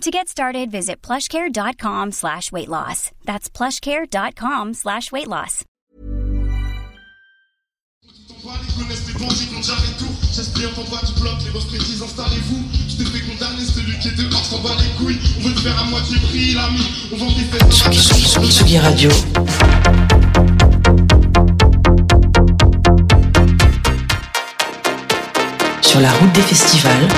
To get started, visit plushcare.com slash weight loss. That's plushcare.com slash weight loss. Ils connaissent les bandits quand j'arrête tout J'aspire en bas du bloc, les boss précises, installez-vous Je te fais condamner, celui qui est dehors s'en bat les couilles On veut te faire à moitié prix, l'ami On vend tes fesses Tsugi Radio. Sur la route des festivals.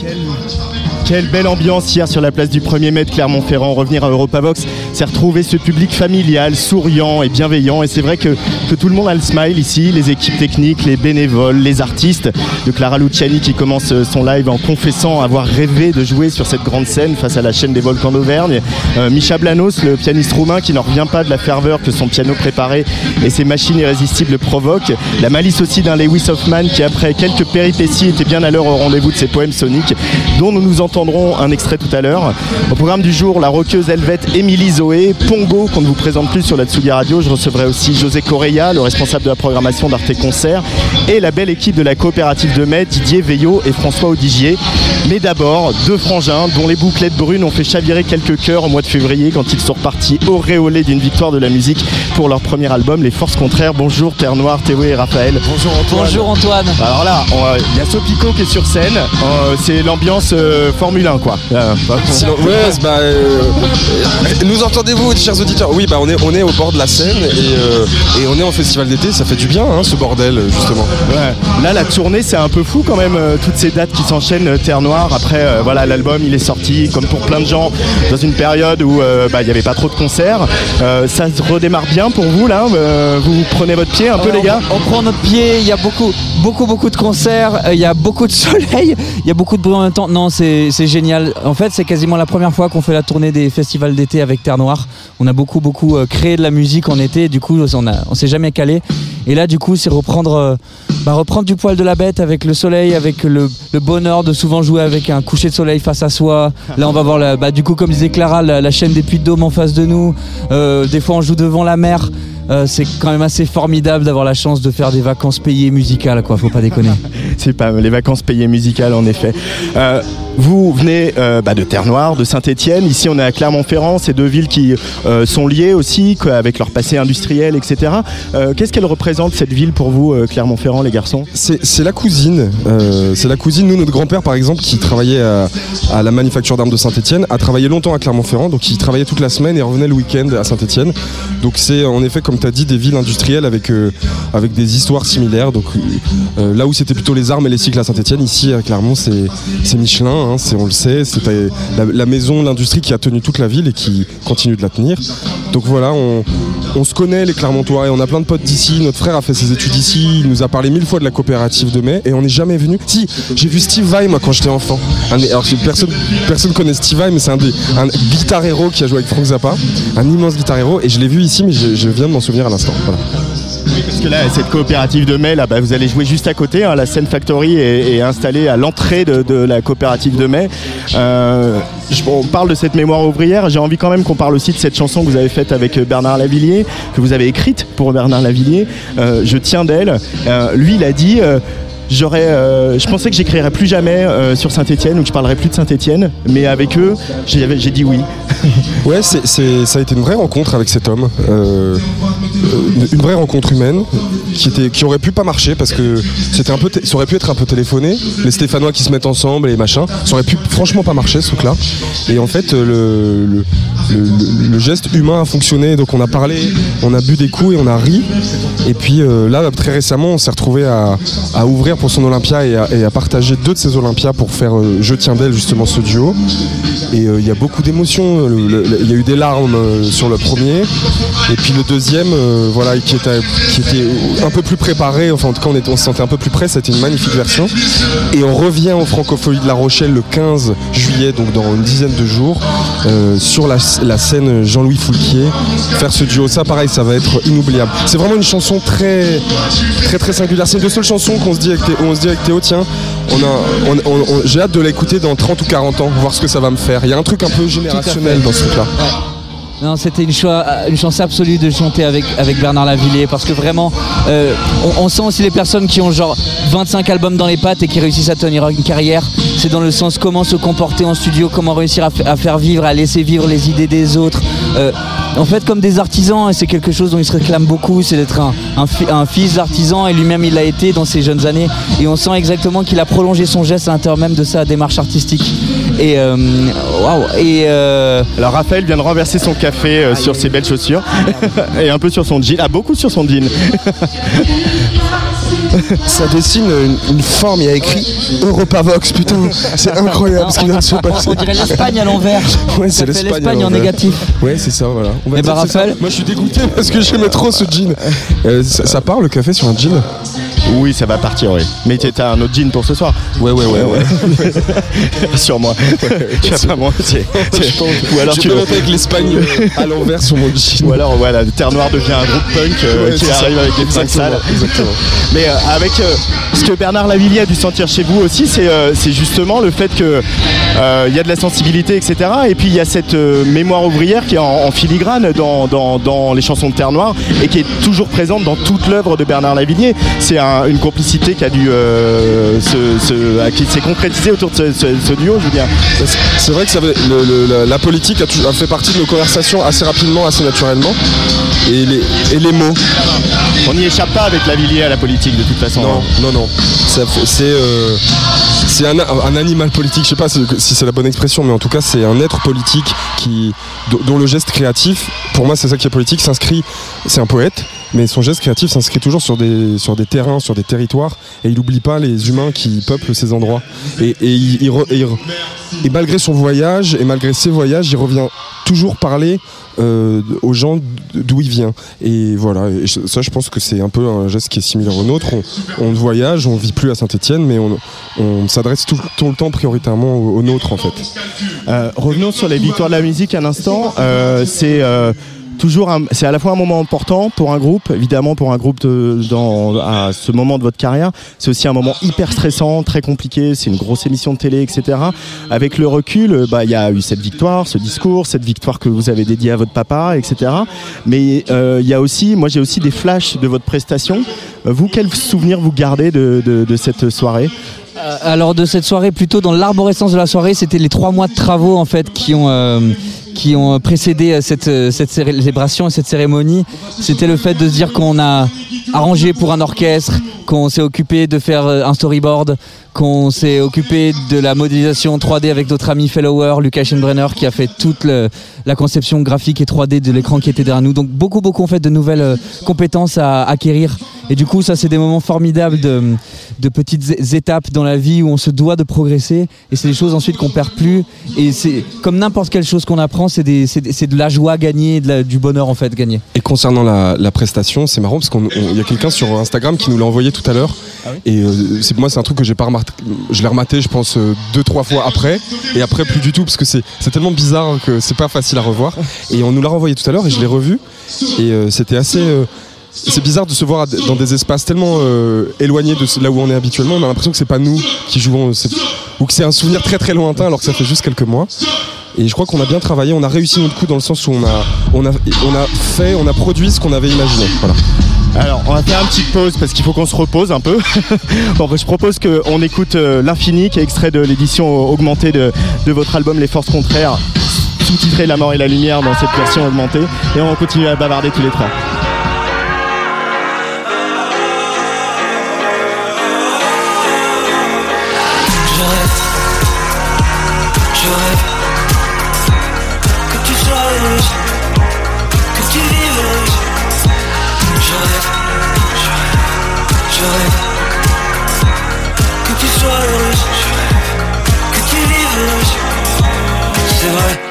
Quelle, quelle belle ambiance hier sur la place du 1er mai de Clermont-Ferrand. Revenir à Europavox, c'est retrouver ce public familial, souriant et bienveillant. Et c'est vrai que, que tout le monde a le smile ici, les équipes techniques, les bénévoles, les artistes. De Clara Luciani qui commence euh, son live en confessant avoir rêvé de jouer sur cette grande scène face à la chaîne des volcans d'Auvergne. Euh, Micha Blanos, le pianiste roumain qui n'en revient pas de la ferveur que son piano préparé et ses machines irrésistibles provoquent. La malice aussi d'un Lewis Hoffman qui, après quelques péripéties, était bien à l'heure au rendez-vous de ses poèmes soniques, dont nous nous entendrons un extrait tout à l'heure. Au programme du jour, la rockeuse helvète Émilie Zoé, Pongo, qu'on ne vous présente plus sur la Tsugi Radio. Je recevrai aussi José Correia, le responsable de la programmation d'Arte Concert, et la belle équipe de la coopérative de mai, Didier Veillot et François Audigier. Mais d'abord, deux frangins dont les bouclettes brunes ont fait chavirer quelques cœurs au mois de février quand ils sont repartis auréolés d'une victoire de la musique pour leur premier album, Les Forces Contraires. Bonjour Terre Noire, Théo et Raphaël. Bonjour Antoine. Bonjour Antoine. Alors là, il y a Sopico qui est sur scène. Euh, c'est l'ambiance euh, Formule 1 quoi. Euh, bah, Sinon, ouais, c'est- bah, euh, nous entendez-vous, chers auditeurs? Oui, bah, on est, on est au bord de la Seine et, euh, et on est en festival d'été. Ça fait du bien, hein, ce bordel, justement. Ouais. Là, la tournée, c'est un peu fou quand même. euh, toutes ces dates qui s'enchaînent, euh, Terre Noire. Après, euh, voilà, l'album, il est sorti, comme pour plein de gens, dans une période où euh, bah, il n'y avait pas trop de concerts. Euh, ça se redémarre bien pour vous, là? Euh, Vous prenez votre pied un peu, les gars? on, on prend notre pied, il y a beaucoup, beaucoup, beaucoup de concerts, euh, il y a beaucoup de soleil, il y a beaucoup de bruit en même temps. Non, c'est c'est génial. En fait, c'est quasiment la première fois qu'on fait la tournée des festivals d'été avec Terre Noire. On a beaucoup, beaucoup euh, créé de la musique en été. Du coup, on, s'est jamais calé. Et là, du coup, c'est reprendre, euh, bah, reprendre du poil de la bête avec le soleil, avec le, bonheur de souvent jouer avec un coucher de soleil face à soi. Là, on va voir, bah, du coup, comme disait Clara, la, chaîne des Puits de Dôme en face de nous. Euh, des fois, on joue devant la mer. C'est quand même assez formidable d'avoir la chance de faire des vacances payées musicales, quoi. Faut pas déconner. C'est pas les vacances payées musicales, en effet. Vous venez euh, bah, de Terre Noire, de Saint-Étienne. Ici, on est à Clermont-Ferrand. C'est deux villes qui euh, sont liées aussi, avec leur passé industriel, etc. Euh, Qu'est-ce qu'elle représente cette ville pour vous, Clermont-Ferrand, les garçons? C'est la cousine. c'est la cousine. Nous, notre grand-père, par exemple, qui travaillait à, la manufacture d'armes de Saint-Etienne, a travaillé longtemps à Clermont-Ferrand. Donc, il travaillait toute la semaine et revenait le week-end à Saint-Etienne. Donc, c'est en effet, comme tu as dit, des villes industrielles avec, avec des histoires similaires. Donc, là où c'était plutôt les armes et les cycles à Saint-Etienne, ici, à Clermont, c'est Michelin. Hein, c'est- on le sait. C'était la, maison, l'industrie qui a tenu toute la ville et qui continue de la tenir. Donc, voilà, on, se connaît les Clermontois et on a plein de potes d'ici. Notre frère a fait ses études ici. Il nous a parlé mille fois de la coopérative de mai et on n'est jamais venu. Si, j'ai vu Steve Vai moi quand j'étais enfant. Personne personne connaît Steve Vai mais c'est un des qui a joué avec Frank Zappa, un immense guitar et je l'ai vu ici mais je, viens de m'en souvenir à l'instant. Parce que là, cette coopérative de mai, là, bah, vous allez jouer juste à côté. hein, la scène Factory est, installée à l'entrée de, la coopérative de mai. Euh, on parle de cette mémoire ouvrière. J'ai envie quand même qu'on parle aussi de cette chanson que vous avez faite avec euh, Bernard Lavillier, que vous avez écrite pour Bernard Lavillier. Euh, je tiens d'elle. Lui, il a dit. J'aurais, je pensais que j'écrirais plus jamais sur Saint-Etienne ou que je parlerais plus de Saint-Etienne, mais avec eux, j'ai dit oui. Ouais, ça a été une vraie rencontre avec cet homme, une vraie rencontre humaine qui était, qui aurait pu pas marcher parce que c'était un peu, ça aurait pu être un peu téléphoné, les Stéphanois qui se mettent ensemble et machin, ça aurait pu franchement pas marcher ce truc-là. Et en fait, le, le- geste humain a fonctionné. Donc on a parlé, on a bu des coups et on a ri. Et puis euh, là, très récemment, on s'est retrouvé à, à ouvrir pour son Olympia et à, partager deux de ses Olympias pour faire euh, Je tiens d'elle, justement, ce duo. Et euh, il y a beaucoup d'émotions. Il y a eu des larmes sur le premier. Et puis le deuxième, euh, voilà, qui était, qui était un peu plus préparé. Enfin, en tout cas, on, était, on se sentait un peu plus près. C'était une magnifique version. Et on revient au Francophonie de La Rochelle le 15 juillet, donc dans une dizaine de jours, euh, sur la, la scène Jean-Louis Foulquier. Faire ce duo, ça pareil, ça va être inoubliable. C'est vraiment une chanson très, très, très singulière. C'est une des seules chansons qu'on se dit avec Théo, on se dit avec Théo, tiens, on a, on- on- on- j'ai hâte de l'écouter dans 30 ou 40 ans, voir ce que ça va me faire. Il y a un truc un peu générationnel dans ce truc-là. C'était une, chance absolue de chanter avec, Bernard Lavillier parce que vraiment, euh, on, sent aussi les personnes qui ont genre 25 albums dans les pattes et qui réussissent à tenir une carrière. C'est dans le sens comment se comporter en studio, comment réussir à, fa- à faire vivre, à laisser vivre les idées des autres. Euh, en fait, comme des artisans, et c'est quelque chose dont il se réclame beaucoup, c'est d'être un fils d'artisan et lui-même il l'a été dans ses jeunes années. Et on sent exactement qu'il a prolongé son geste à l'intérieur même de sa démarche artistique. Et euh, waouh Et euh, Alors Raphaël vient de renverser son café euh, sur ses belles chaussures et un peu sur son jean. Ah beaucoup sur son jean. Ça dessine une, une forme, il y a écrit Europavox, putain, c'est incroyable ce qui vient de se passer. on dirait l'Espagne à l'envers. Ouais, c'est l'Espagne. en négatif. Ouais, c'est ça, voilà. On va Eh dire ben, ça. Raphaël Moi, je suis dégoûté parce que j'aimais trop ce jean. Euh, ça, ça part le café sur un jean? Oui, ça va partir, oui. Mais t'as un autre jean pour ce soir. Ouais, ouais, ouais. ouais. Sur moi. tu vas pas mentir. Ou alors tu avec l'Espagne euh, à l'envers sur mon jean. Ou alors voilà, Terre Noire devient un groupe punk euh, qui arrive avec des Exactement, sales. exactement. Mais euh, avec ce que Bernard Lavillier a dû sentir chez vous aussi, c'est justement le fait que il y a de la sensibilité, etc. Et puis il y a cette mémoire ouvrière qui est en, filigrane dans, dans- dans les chansons de Terre Noire et qui est toujours présente dans toute l'œuvre de Bernard Lavillier. C'est un- une complicité qui a dû euh, se, se- qui s'est concrétisée autour de ce, ce- ce duo, je veux dire. C'est vrai que ça, avait- le- le- la, la politique a, fait partie de nos conversations assez rapidement, assez naturellement. Et les, et les mots. On n'y échappe pas avec Lavillier à la politique de toute façon. Non, non, non. Ça fait- C'est euh, c'est un, un animal politique, je sais pas si c'est la bonne expression, mais en tout cas c'est un être politique qui, dont- dont le geste créatif, pour moi c'est ça qui est politique, s'inscrit, c'est un poète, mais son geste créatif s'inscrit toujours sur des, sur des terrains, sur des territoires, et il n'oublie pas les humains qui peuplent ces endroits. Et, et et malgré son voyage, et malgré ses voyages, il revient toujours parler euh, aux gens d'où il vient. Et voilà, et ça je pense que c'est un peu un geste qui est similaire au nôtre. On, on voyage, on vit plus à Saint-Etienne, mais on, on s'adresse tout, tout le temps prioritairement aux, aux nôtres en fait. Euh, revenons sur les victoires de la musique un instant. Euh, c'est toujours c'est à la fois un moment important pour un groupe, évidemment pour un groupe de- dans, à ce moment de votre carrière. C'est aussi un moment hyper stressant, très compliqué. C'est une grosse émission de télé, etc. Avec le recul, euh, bah, il y a eu cette victoire, ce discours, cette victoire que vous avez dédiée à votre papa, etc. Mais euh, il y a aussi, moi j'ai aussi des flashs de votre prestation. Euh, Vous, quel souvenir vous gardez de, de- de cette soirée? Alors de cette soirée, plutôt dans l'arborescence de la soirée, c'était les trois mois de travaux en fait qui ont euh, qui ont précédé euh, cette euh, cette célébration et cette cérémonie. C'était le fait de se dire qu'on a arrangé pour un orchestre, qu'on s'est occupé de faire euh, un storyboard, qu'on s'est occupé de la modélisation 3D avec notre ami Fellower, Lucas Schenbrenner, qui a fait toute le- la conception graphique et 3D de l'écran qui était derrière nous. Donc beaucoup beaucoup en fait de nouvelles euh, compétences à acquérir. Et du coup, ça c'est des moments formidables de, de petites étapes dans la vie où on se doit de progresser. Et c'est des choses ensuite qu'on perd plus. Et c'est comme n'importe quelle chose qu'on apprend, c'est de la joie gagnée, de la- du bonheur en fait gagné. Et concernant la, la prestation, c'est marrant parce qu'il y a quelqu'un sur Instagram qui nous l'a envoyé tout à l'heure. et euh, c'est moi, c'est un truc que j'ai pas remarqué. Je l'ai rematé, je pense, euh, deux, trois fois après. Et après, plus du tout parce que c'est c'est tellement bizarre que c'est pas facile revoir. Et on nous l'a renvoyé tout à l'heure et je l'ai revu. Et euh, c'était assez. euh, c'est bizarre de se voir dans des espaces tellement euh, éloignés de là où on est habituellement. On a l'impression que c'est pas nous qui jouons, ou que c'est un souvenir très très lointain alors que ça fait juste quelques mois. Et je crois qu'on a bien travaillé, on a réussi notre coup dans le sens où on a, on a, on a fait, on a produit ce qu'on avait imaginé. Voilà. Alors, on va faire une petite pause parce qu'il faut qu'on se repose un peu. bon, je propose qu'on écoute L'Infini, qui est extrait de l'édition augmentée de, de votre album Les Forces Contraires, sous-titré La mort et la lumière dans cette version augmentée. Et on continue à bavarder tous les trois.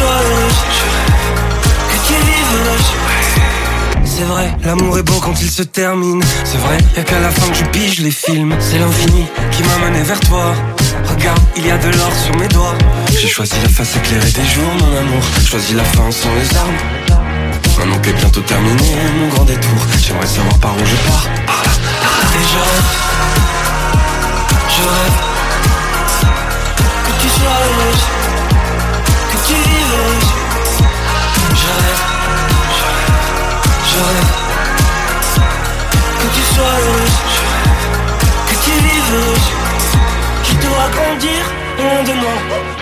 Rêve. Que tu vives. C'est vrai, l'amour est beau quand il se termine. C'est vrai, y'a qu'à la fin que je pige les films. C'est l'infini qui m'a mené vers toi. Regarde, il y a de l'or sur mes doigts. J'ai choisi la face éclairée des jours, mon amour. Choisi la fin sans les armes. Maintenant qu'est bientôt terminé mon grand détour, j'aimerais savoir par où je pars. Par je rêve. Je rêve. Que tu sois. Tu heureuse. Je rêve. Je rêve. Je. Que tu sois heureuse. Je. Que tu vives. Qui doit grandir loin de moi.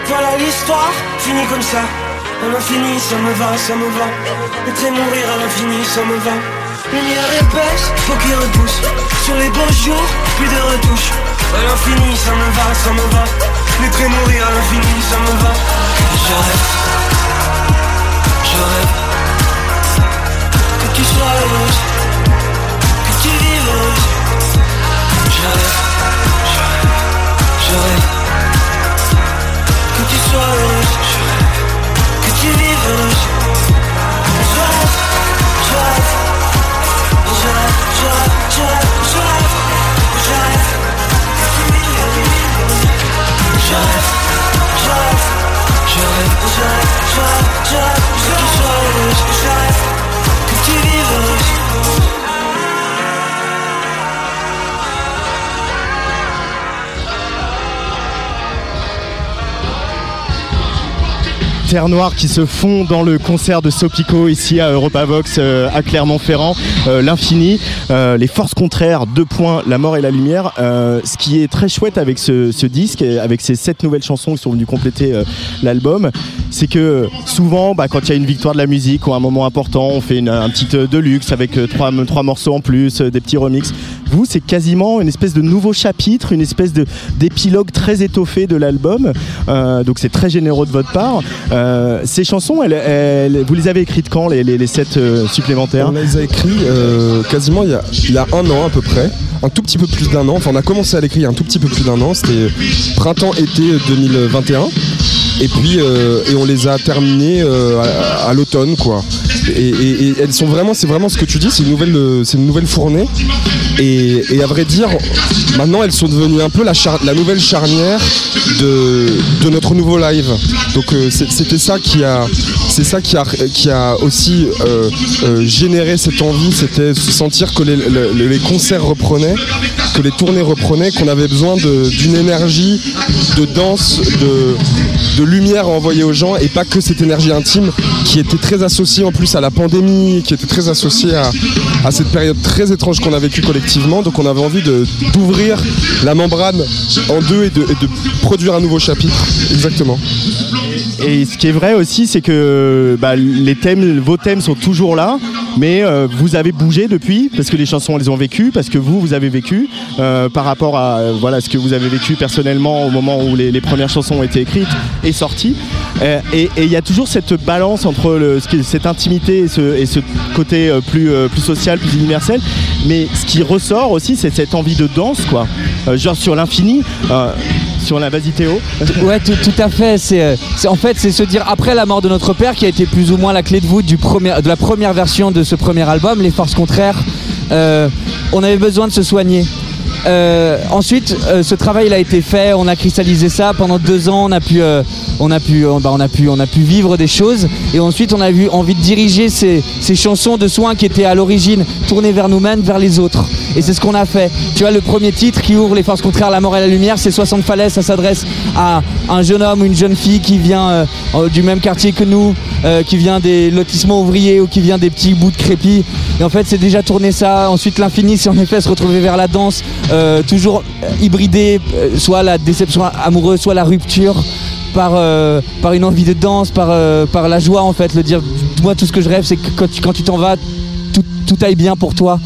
Voilà l'histoire, finie comme ça. À l'infini, ça me va, ça me va. Et mourir à l'infini, ça me va. Lumière épaisse, faut qu'il repousse. Sur les beaux jours, plus de retouches. À l'infini, ça me va, ça me va. Terre Noire qui se fond dans le concert de Sopico ici à Europavox euh, à Clermont-Ferrand, euh, l'infini, euh, les forces contraires, deux points, la mort et la lumière. Ce qui est très chouette avec ce, disque, avec ces sept nouvelles chansons qui sont venues compléter l'album, c'est que souvent, bah, quand il y a une victoire de la musique ou un moment important, on fait une, un petit deluxe avec trois, trois morceaux en plus, des petits remixes. Vous, c'est quasiment une espèce de nouveau chapitre, une espèce de d'épilogue très étoffé de l'album. Euh, donc c'est très généreux de votre part. Euh, ces chansons, vous les avez écrites quand, les, les, euh, supplémentaires On les a écrits euh, quasiment il y, a, y a un an à peu près, un tout petit peu plus d'un an. Enfin, on a commencé à l'écrire un tout petit peu plus d'un an. C'était printemps-été 2021. Et puis, euh, et on les a terminés euh, à, l'automne, quoi. Et, elles sont vraiment, c'est vraiment ce que tu dis, c'est une nouvelle, euh, c'est une nouvelle fournée. Et, à vrai dire, maintenant elles sont devenues un peu la, la nouvelle charnière de, de notre nouveau live. Donc c'était ça qui a, c'est ça qui a, qui a aussi généré cette envie, c'était se sentir que les, le- les concerts reprenaient, que les tournées reprenaient, qu'on avait besoin d'une énergie, de danse, de, de lumière à envoyer aux gens et pas que cette énergie intime qui était très associée en plus à la pandémie, qui était très associée à, cette période très étrange qu'on a vécue collectivement. Donc on avait envie d'ouvrir la membrane en deux et de, de produire un nouveau chapitre. Exactement. Et ce qui est vrai aussi, c'est que bah, les thèmes, vos thèmes sont toujours là, mais euh, vous avez bougé depuis, parce que les chansons elles ont vécu, parce que vous, vous avez vécu, euh, par rapport à euh, ce que vous avez vécu personnellement au moment où les, premières chansons ont été écrites et sorties. Et il y a toujours cette balance entre cette intimité et ce, côté plus social, plus universel. Mais ce qui ressort aussi, c'est cette envie de danse, quoi. Euh, genre sur l'infini, euh, sur la vas-y Théo. Ouais, tout, tout à fait. Euh, c'est- en fait, c'est se dire après la mort de notre père, qui a été plus ou moins la clé de voûte de la première version de ce premier album, Les Forces Contraires. on avait besoin de se soigner. Euh, ensuite, euh, ce travail il a été fait, on a cristallisé ça pendant deux ans, on a pu, euh, on a pu, bah, on a pu, on a pu vivre des choses, et ensuite on a eu envie de diriger ces, ces chansons de soins qui étaient à l'origine tournées vers nous-mêmes, vers les autres. Et c'est ce qu'on a fait. Tu vois, le premier titre qui ouvre les forces contraires, la mort et la lumière, c'est 60 falaises. Ça s'adresse à un jeune homme ou une jeune fille qui vient du même quartier que nous, qui vient des lotissements ouvriers ou qui vient des petits bouts de crépi. Et en fait, c'est déjà tourné ça. Ensuite, l'infini, c'est en effet se retrouver vers la danse, euh, toujours hybridé, euh, soit la déception amoureuse, soit la rupture. Par, euh, une envie de danse, par, la joie en fait, le dire moi tout ce que je rêve c'est que quand tu t'en vas, tout, tout aille bien pour toi.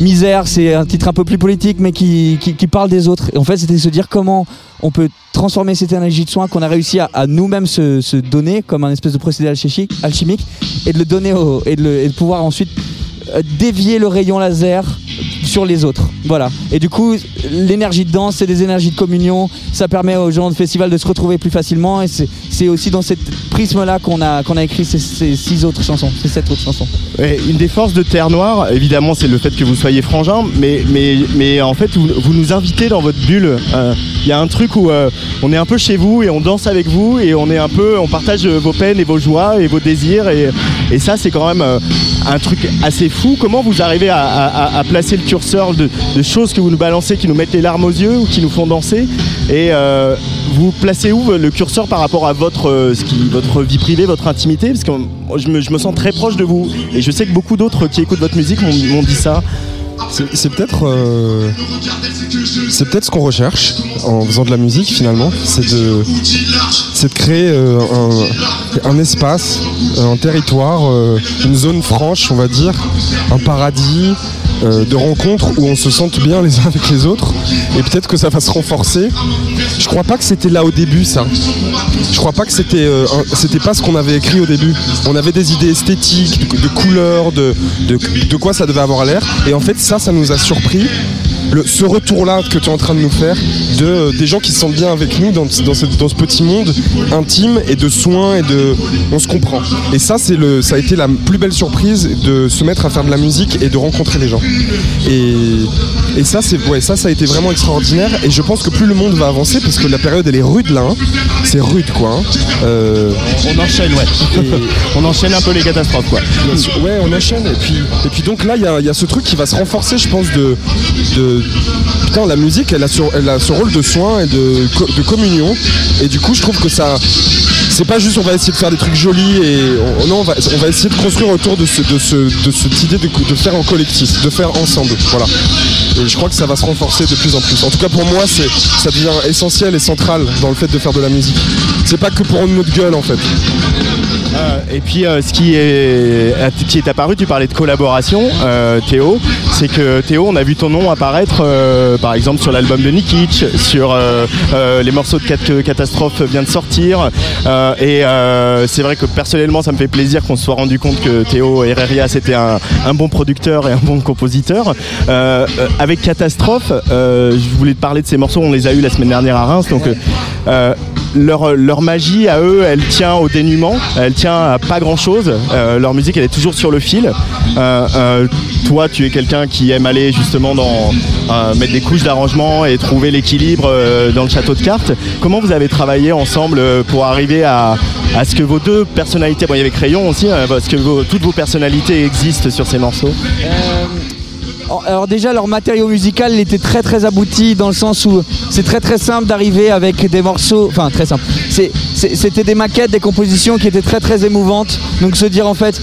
Misère, c'est un titre un peu plus politique, mais qui, parle des autres. En fait, c'était se dire comment on peut transformer cette énergie de soin qu'on a réussi à, nous-mêmes se, donner comme un espèce de procédé alchimique, et de le donner et, de pouvoir ensuite dévier le rayon laser sur les autres. Voilà. Et du coup, l'énergie de danse, c'est des énergies de communion. Ça permet aux gens de festival de se retrouver plus facilement. Et c'est aussi dans cette prisme-là qu'on a, qu'on a écrit ces, six autres chansons, ces sept autres chansons. Une des forces de Terre Noire, évidemment, c'est le fait que vous soyez frangin, mais, mais, mais en fait, vous, vous nous invitez dans votre bulle. Euh, Il y a un truc où euh, on est un peu chez vous et on danse avec vous et on est un peu, on partage euh, vos peines et vos joies et vos désirs et, et ça, c'est quand même euh, un truc assez fou. Comment vous arrivez à placer le de, choses que vous nous balancez, qui nous mettent les larmes aux yeux ou qui nous font danser. Et euh, vous placez où le curseur par rapport à votre, euh, ce qui, votre vie privée, votre intimité? Parce que je me, je me sens très proche de vous. Et je sais que beaucoup d'autres qui écoutent votre musique m'ont dit ça. C'est peut-être euh, c'est peut-être ce qu'on recherche en faisant de la musique finalement, c'est de de créer euh, un, un espace, un territoire, euh, une zone franche, on va dire, un paradis euh, de rencontres où on se sente bien les uns avec les autres et peut-être que ça va se renforcer. Je crois pas que c'était là au début ça. Je crois pas que c'était euh, pas ce qu'on avait écrit au début. On avait des idées esthétiques, de, de couleurs, de, de, de quoi ça devait avoir l'air. Et en fait, ça, ça nous a surpris. Le- ce retour-là que tu es en train de nous faire, de, euh, des gens qui se sentent bien avec nous dans, dans, cette- dans ce petit monde intime et de soins et de. On se comprend. Et ça, c'est le, ça a été la plus belle surprise de se mettre à faire de la musique et de rencontrer les gens. Et, et ça, c'est, ouais, ça, ça a été vraiment extraordinaire. Et je pense que plus le monde va avancer, parce que la période, elle est rude là. hein. C'est rude, quoi. hein. Euh, On enchaîne, ouais. on enchaîne un peu les catastrophes, quoi. Ouais, on enchaîne. Et puis, et puis donc là, il y a, y a ce truc qui va se renforcer, je pense, de. de putain, la musique, elle a, ce, rôle de soin et de, co- de communion. Et du coup, je trouve que ça. C'est pas juste on va essayer de faire des trucs jolis et on, non, on va, essayer de construire autour de, ce, de, ce, de cette idée de, faire en collectif, de faire ensemble. Voilà. Et je crois que ça va se renforcer de plus en plus. En tout cas, pour moi, ça devient essentiel et central dans le fait de faire de la musique. C'est pas que pour notre gueule en fait. Euh, et puis euh, ce qui est, qui est apparu, tu parlais de collaboration, euh, Théo, c'est que Théo, on a vu ton nom apparaître euh, par exemple sur l'album de Nikic, sur euh, euh, les morceaux de Cat- Catastrophe vient de sortir. euh, et euh, c'est vrai que personnellement, ça me fait plaisir qu'on se soit rendu compte que Théo Herreria c'était un, bon producteur et un bon compositeur. Euh, euh, avec Catastrophe, euh, je voulais te parler de ces morceaux, on les a eu la semaine dernière à Reims. Euh, leur, leur magie à eux, elle tient au dénuement, elle tient à pas grand chose. leur musique, elle est toujours sur le fil. Euh, euh, toi, tu es quelqu'un qui aime aller justement dans euh, mettre des couches d'arrangement et trouver l'équilibre euh, dans le château de cartes. Comment vous avez travaillé ensemble euh, pour arriver à, à ce que vos deux personnalités, bon, il y avait Crayon aussi, hein, parce que vos- toutes vos personnalités existent sur ces morceaux. Alors- déjà leur matériau musical était très très abouti dans le sens où c'est très très simple d'arriver avec des morceaux, enfin très simple. C'était des maquettes, des compositions qui étaient très très émouvantes. Donc se dire en fait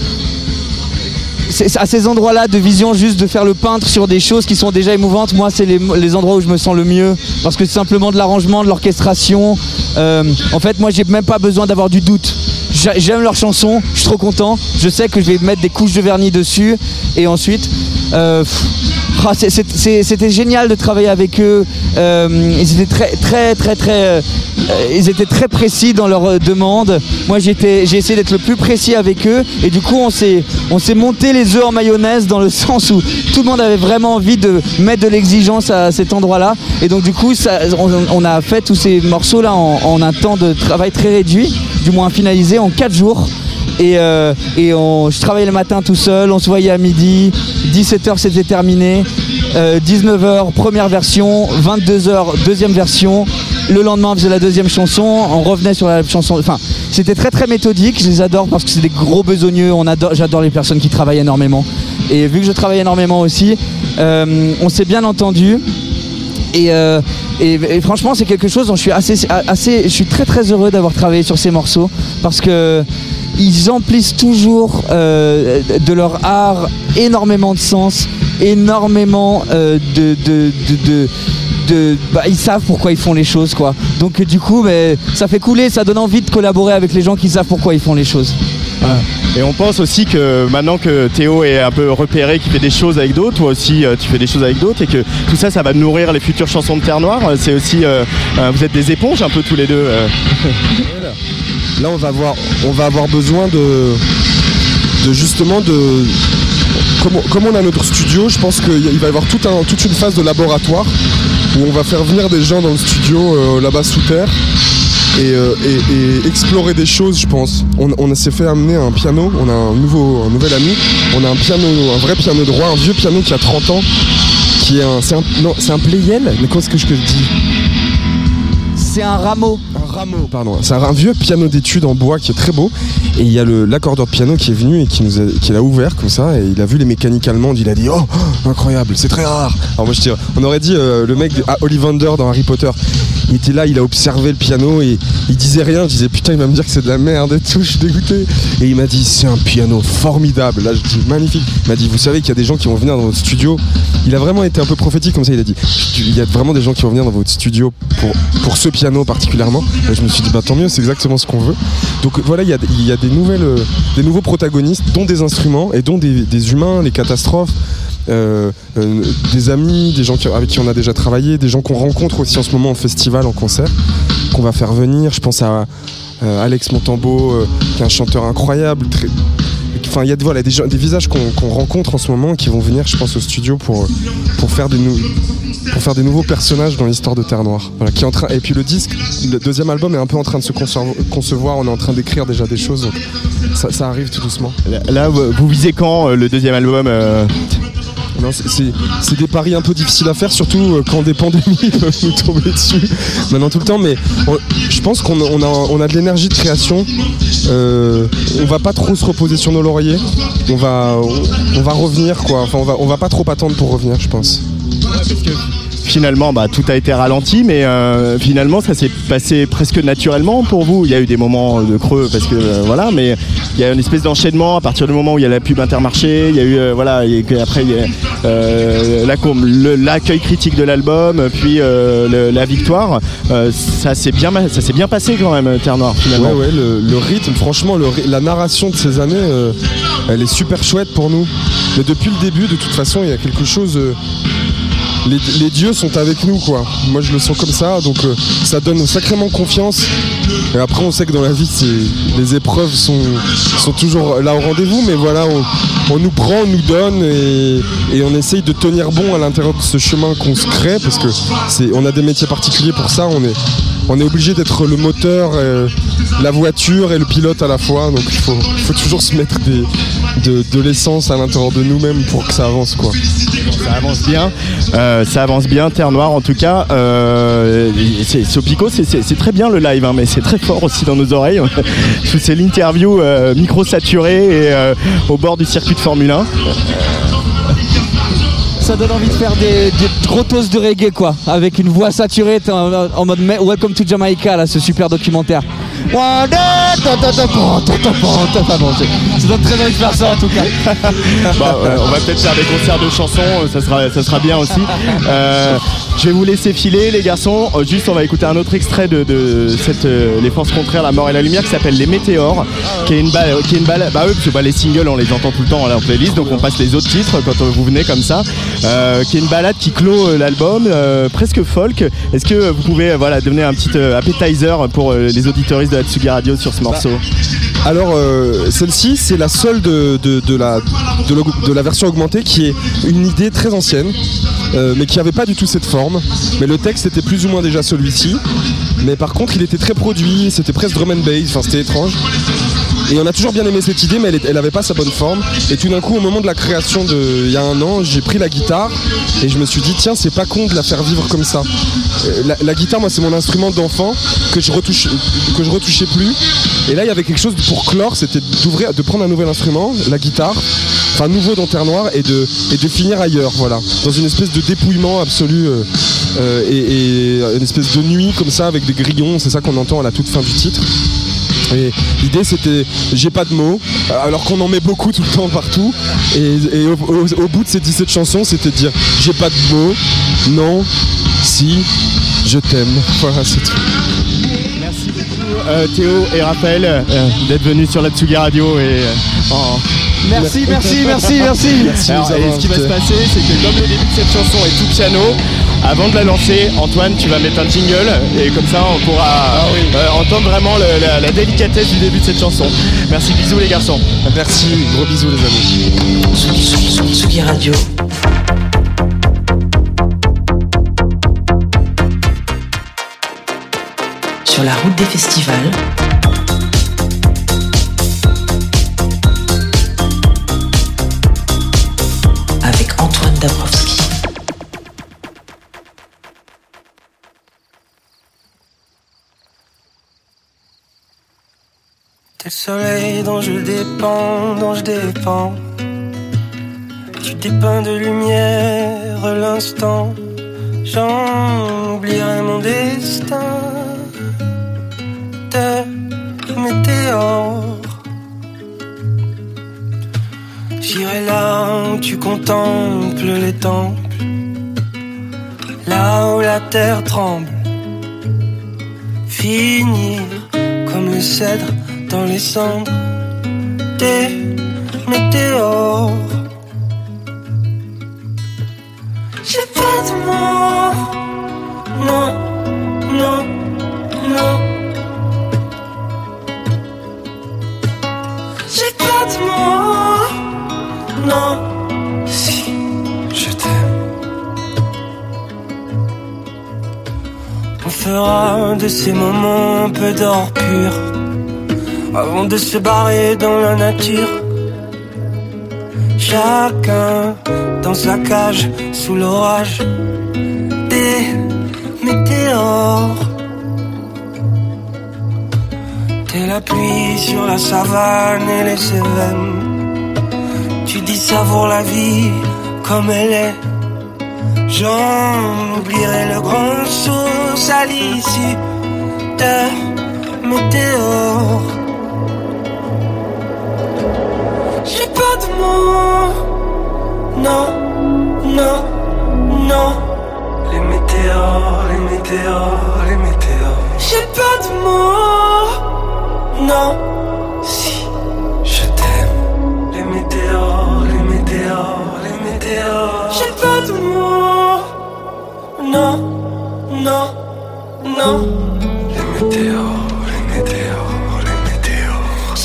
à ces endroits-là de vision juste de faire le peintre sur des choses qui sont déjà émouvantes, moi c'est les, endroits où je me sens le mieux parce que c'est simplement de l'arrangement, de l'orchestration. Euh, en fait moi j'ai même pas besoin d'avoir du doute. J'a- J'aime leurs chansons, je suis trop content. Je sais que je vais mettre des couches de vernis dessus et ensuite. Euh, ah, C'était génial de travailler avec eux. Euh, euh, ils étaient très précis dans leurs demandes. Moi j'ai essayé d'être le plus précis avec eux et du coup on s'est on monté les œufs en mayonnaise dans le sens où tout le monde avait vraiment envie de mettre de l'exigence à cet endroit-là et donc du coup on, a fait tous ces morceaux là en, en un temps de travail très réduit, du moins finalisé en 4 jours. Et, euh, je travaillais le matin tout seul, on se voyait à midi, 17h c'était terminé, euh, 19h première version, 22h deuxième version, le lendemain on faisait la deuxième chanson, on revenait sur la chanson, enfin c'était très très méthodique, je les adore parce que c'est des gros besogneux, j'adore les personnes qui travaillent énormément. Et vu que je travaille énormément aussi, euh, on s'est bien entendu. Euh, et franchement, c'est quelque chose dont je suis assez, assez, je suis très très heureux d'avoir travaillé sur ces morceaux parce que ils emplissent toujours euh, de leur art énormément de sens, énormément euh, de, de, de- de- de- bah, ils savent pourquoi ils font les choses quoi. Donc du coup, mais, ça fait couler, ça donne envie de collaborer avec les gens qui savent pourquoi ils font les choses. Et on pense aussi que maintenant que Théo est un peu repéré, qu'il fait des choses avec d'autres, toi aussi euh, tu fais des choses avec d'autres, et que tout ça, ça va nourrir les futures chansons de Terre Noire. C'est aussi, euh, euh, vous êtes des éponges un peu tous les deux. Là, on va avoir, on va avoir besoin de, justement de. Comme, comme on a notre studio, je pense qu'il va y avoir toute une phase de laboratoire où on va faire venir des gens dans le studio euh, là-bas sous terre et, euh, et- explorer des choses, je pense. On, s'est fait amener un piano, on a un, nouveau, nouvel ami, on a un piano, un vrai piano droit, un vieux piano qui a 30 ans, qui est un. C'est un, non, c'est un Playel, mais qu'est-ce que je te dis? C'est un rameau. un rameau, pardon. C'est un vieux piano d'études en bois qui est très beau. Et il y a l'accordeur de piano qui est venu et qui nous l'a ouvert comme ça. Et il a vu les mécaniques allemandes. Il a dit Oh, incroyable, c'est très rare. Alors moi je on aurait dit euh, le mec de ah, Ollivander dans Harry Potter. Il était là, il a observé le piano et il disait rien. Je disais Putain, il va me dire que c'est de la merde et tout. Je suis dégoûté. Et il m'a dit C'est un piano formidable. Là, je dis Magnifique. Il m'a dit Vous savez qu'il y a des gens qui vont venir dans votre studio. Il a vraiment été un peu prophétique comme ça. Il a dit Il y a vraiment des gens qui vont venir dans votre studio pour, ce piano particulièrement. Et je me suis dit Bah tant mieux, c'est exactement ce qu'on veut. Donc voilà, il y a, des, nouvelles, euh, des nouveaux protagonistes, dont des instruments et dont des humains, les catastrophes. Euh, euh, des amis, des gens avec qui on a déjà travaillé, des gens qu'on rencontre aussi en ce moment en festival, en concert, qu'on va faire venir. Je pense à euh, Alex Montambeau, qui est un chanteur incroyable. Enfin, il y a des, des visages qu'on rencontre en ce moment qui vont venir, je pense, au studio pour, pour, faire, des pour faire des nouveaux personnages dans l'histoire de Terre Noire. Voilà, qui est en train, et puis le disque, le deuxième album est un peu en train de se concevoir, on est en train d'écrire déjà des choses, donc ça, arrive tout doucement. Là, vous visez quand le deuxième album Non, c'est- des paris un peu difficiles à faire, surtout euh, quand des pandémies peuvent nous tomber dessus maintenant tout le temps. Mais je pense qu'on on a, de l'énergie de création. Euh, on va pas trop se reposer sur nos lauriers. On va, revenir quoi. Enfin, on va, on va pas trop attendre pour revenir, je pense. Finalement, bah, tout a été ralenti, mais euh, finalement, ça s'est passé presque naturellement pour vous. Il y a eu des moments de creux parce que euh, voilà, mais il y a une espèce d'enchaînement à partir du moment où il y a la pub Intermarché. Il y a eu euh, voilà, et après il y a, l'accueil critique de l'album, puis la victoire. Ça s'est bien, passé quand même, Terre Noire finalement. Le, rythme, franchement, la narration de ces années, elle est super chouette pour nous. Mais depuis le début, de toute façon, il y a quelque chose. Les, dieux sont avec nous, quoi. Moi, je le sens comme ça, donc euh, ça donne sacrément confiance. Et après, on sait que dans la vie, les épreuves sont, sont toujours là au rendez-vous, mais voilà, on, nous prend, on nous donne et, on essaye de tenir bon à l'intérieur de ce chemin qu'on se crée, parce que on a des métiers particuliers pour ça. On est, obligé d'être le moteur, euh, la voiture et le pilote à la fois. Donc il faut, faut toujours se mettre des, de, de l'essence à l'intérieur de nous-mêmes pour que ça avance, quoi. Ça avance bien, Euh, ça avance bien, Terre Noire en tout cas. Euh, c'est- Sopico, c'est- c'est c'est très bien le live, hein, mais c'est très fort aussi dans nos oreilles. c'est l'interview euh, micro saturée et euh, au bord du circuit de Formule 1. Ça donne envie de faire des, des gros toasts de reggae quoi, avec une voix saturée en, en mode me- Welcome to Jamaica là, ce super documentaire. Enfin bon, ça donne très envie de faire ça en tout cas. Bah, euh, on va peut-être faire des concerts de chansons, euh, ça sera, ça sera bien aussi. Euh, je vais vous laisser filer les garçons. Juste on va écouter un autre extrait de, de cette, euh, Les Forces Contraires, La Mort et la Lumière qui s'appelle Les Météores, qui est une qui est une balle. Bah oui, parce que bah, les singles on les entend tout le temps en playlist, donc on passe les autres titres quand vous venez comme ça. Qui est une balade qui clôt l'album, presque folk. Est-ce que vous pouvez voilà, donner un petit appetizer pour les auditoristes de Tsugi Radio sur ce morceau Alors euh, celle-ci c'est la seule de, de- de la, de, version augmentée qui est une idée très ancienne euh, mais qui avait pas du tout cette forme. Mais le texte était plus ou moins déjà celui-ci. Mais par contre il était très produit, c'était presque drum and bass, enfin c'était étrange. Et on a toujours bien aimé cette idée, mais elle, est- elle avait pas sa bonne forme. Et tout d'un coup, au moment de la création de, il y a un an, j'ai pris la guitare et je me suis dit, tiens, c'est pas con de la faire vivre comme ça. Euh, La, la guitare, moi, c'est mon instrument d'enfant que je retouche, que je retouchais plus. Et là, il y avait quelque chose pour clore, c'était d'ouvrir, de prendre un nouvel instrument, la guitare, enfin nouveau dans Terre Noire, et de, et de finir ailleurs, voilà, dans une espèce de dépouillement absolu euh, euh, et, et une espèce de nuit comme ça avec des grillons, c'est ça qu'on entend à la toute fin du titre. Et l'idée c'était j'ai pas de mots, alors qu'on en met beaucoup tout le temps partout. Et, et au, au- au bout de ces 17 chansons, c'était de dire j'ai pas de mots, non, si, je t'aime. Voilà, c'est tout. Merci beaucoup euh, Théo et Raphaël euh, d'être venus sur la Tsugi Radio et euh, en- Merci, merci, merci, merci. Merci Alors, et ce qui va se passer, c'est que comme le début de cette chanson est tout piano, avant de la lancer, Antoine, tu vas mettre un jingle et comme ça on pourra euh, entendre vraiment le- la, la délicatesse du début de cette chanson. Merci, bisous les garçons. Merci, gros bisous les amis. Tsugi, Tsugi, Tsugi Radio. Sur la route des festivals. Le soleil dont je dépends, dont je dépends. Tu dépeins de lumière l'instant. J'en oublierai mon destin. De météore. J'irai là où tu contemples les temples. Là où la terre tremble. Finir comme le cèdre dans les cendres des météores. J'ai pas de mots, non, non, non. J'ai pas de mots, non, si je t'aime. On fera de ces moments un peu d'or pur avant de se barrer dans la nature. Chacun dans sa cage sous l'orage des météores. T'es la pluie sur la savane et les Cévennes. Tu dis savoure la vie comme elle est. J'en oublierai le grand source à l'issue de météores.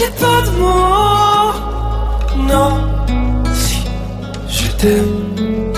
J'ai pas de mots, non, si je t'aime.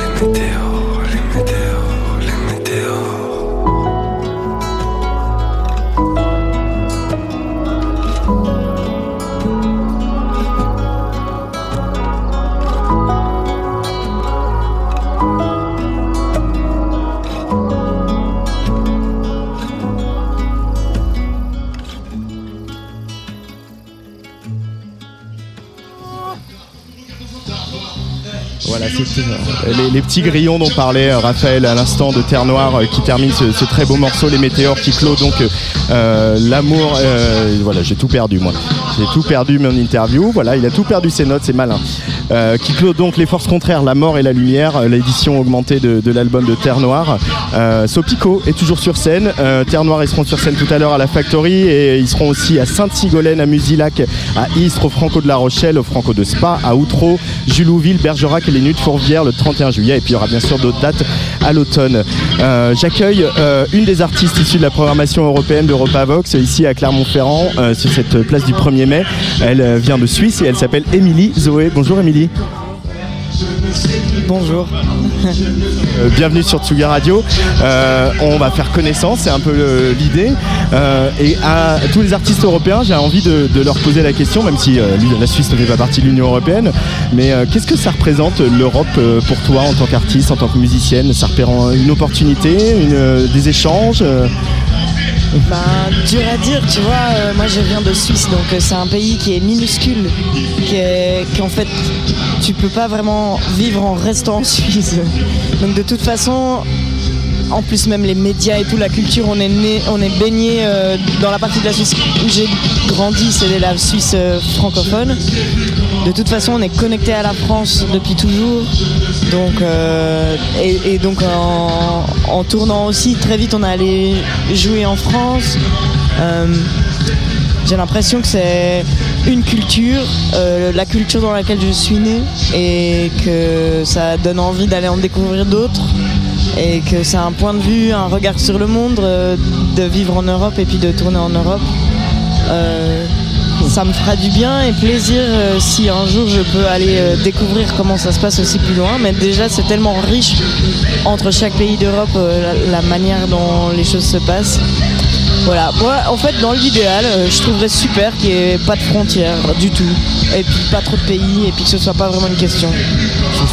Les, petits grillons dont parlait euh, Raphaël à l'instant de Terre Noire euh, qui termine ce, très beau morceau, les météores qui clôt donc euh, l'amour. voilà, j'ai tout perdu moi. J'ai tout perdu mon interview. Voilà, il a tout perdu ses notes, c'est malin. Euh, qui clôt donc les forces contraires, la mort et la lumière, euh, l'édition augmentée de, l'album de Terre Noire. Euh, Sopico est toujours sur scène. Terre Noire, ils seront sur scène tout à l'heure à la Factory et ils seront aussi à Sainte-Sigolène, à Musilac, à Istres, au Franco de la Rochelle, au Franco de Spa, à Outreau, Julouville, Bergerac et les Nuits de le 31 juillet. Et puis il y aura bien sûr d'autres dates à l'automne. J'accueille une des artistes issues de la programmation européenne d'Europa Vox ici à Clermont-Ferrand sur cette place du 1er mai. Elle vient de Suisse et elle s'appelle Émilie Zoé. Bonjour Émilie. Bonjour. Euh, bienvenue sur Tsuga Radio. Euh, on va faire connaissance, c'est un peu le- l'idée. Euh, et à tous les artistes européens, j'ai envie de, de leur poser la question, même si euh, la Suisse ne fait pas partie de l'Union européenne. Mais euh, qu'est-ce que ça représente l'Europe euh, pour toi en tant qu'artiste, en tant que musicienne? Ça représente une opportunité, une, euh, des échanges Ben, dur à dire, tu vois. euh, moi, je viens de Suisse, donc euh, c'est un pays qui est minuscule, qui est, qui en fait, tu peux pas vraiment vivre en restant en Suisse. Donc, de toute façon, en plus même les médias et tout, la culture, on est né, baigné euh, dans la partie de la Suisse où j'ai grandi, c'est la Suisse euh, francophone. De toute façon, on est connecté à la France depuis toujours. Donc, euh, et, donc en, tournant aussi, très vite, on est allé jouer en France. J'ai l'impression que c'est une culture, la culture dans laquelle je suis né, et que ça donne envie d'aller en découvrir d'autres, et que c'est un point de vue, un regard sur le monde, euh, de vivre en Europe et puis de tourner en Europe. Euh, ça me fera du bien et plaisir euh, si un jour je peux aller découvrir comment ça se passe aussi plus loin. Mais déjà, c'est tellement riche entre chaque pays d'Europe, la manière dont les choses se passent. Voilà, moi en fait dans l'idéal, euh, je trouverais super qu'il n'y ait pas de frontières du tout, et puis pas trop de pays, et puis que ce soit pas vraiment une question.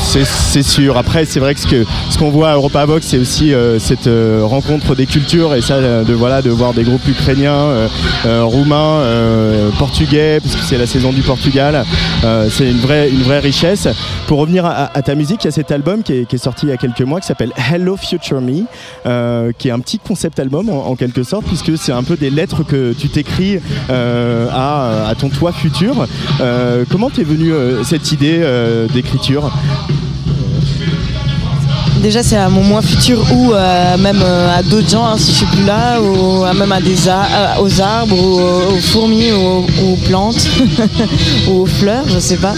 C'est sûr. Après, c'est vrai que ce qu'on voit à Europa Vox, c'est aussi euh, cette euh, rencontre des cultures et ça, de voilà, de voir des groupes ukrainiens, roumains, portugais, parce que c'est la saison du Portugal. C'est une vraie, une vraie richesse. Pour revenir à, ta musique, il y a cet album qui est, sorti il y a quelques mois qui s'appelle Hello Future Me, euh, qui est un petit concept album en, quelque sorte, puisque c'est un peu des lettres que tu t'écris euh, à, à ton toi futur. Euh, comment t'es venue cette idée d'écriture? Déjà c'est à mon moi futur ou euh, même euh, à d'autres gens hein, si je suis plus là, ou à même euh, aux arbres, aux, fourmis, ou aux, plantes, ou aux fleurs, je sais pas.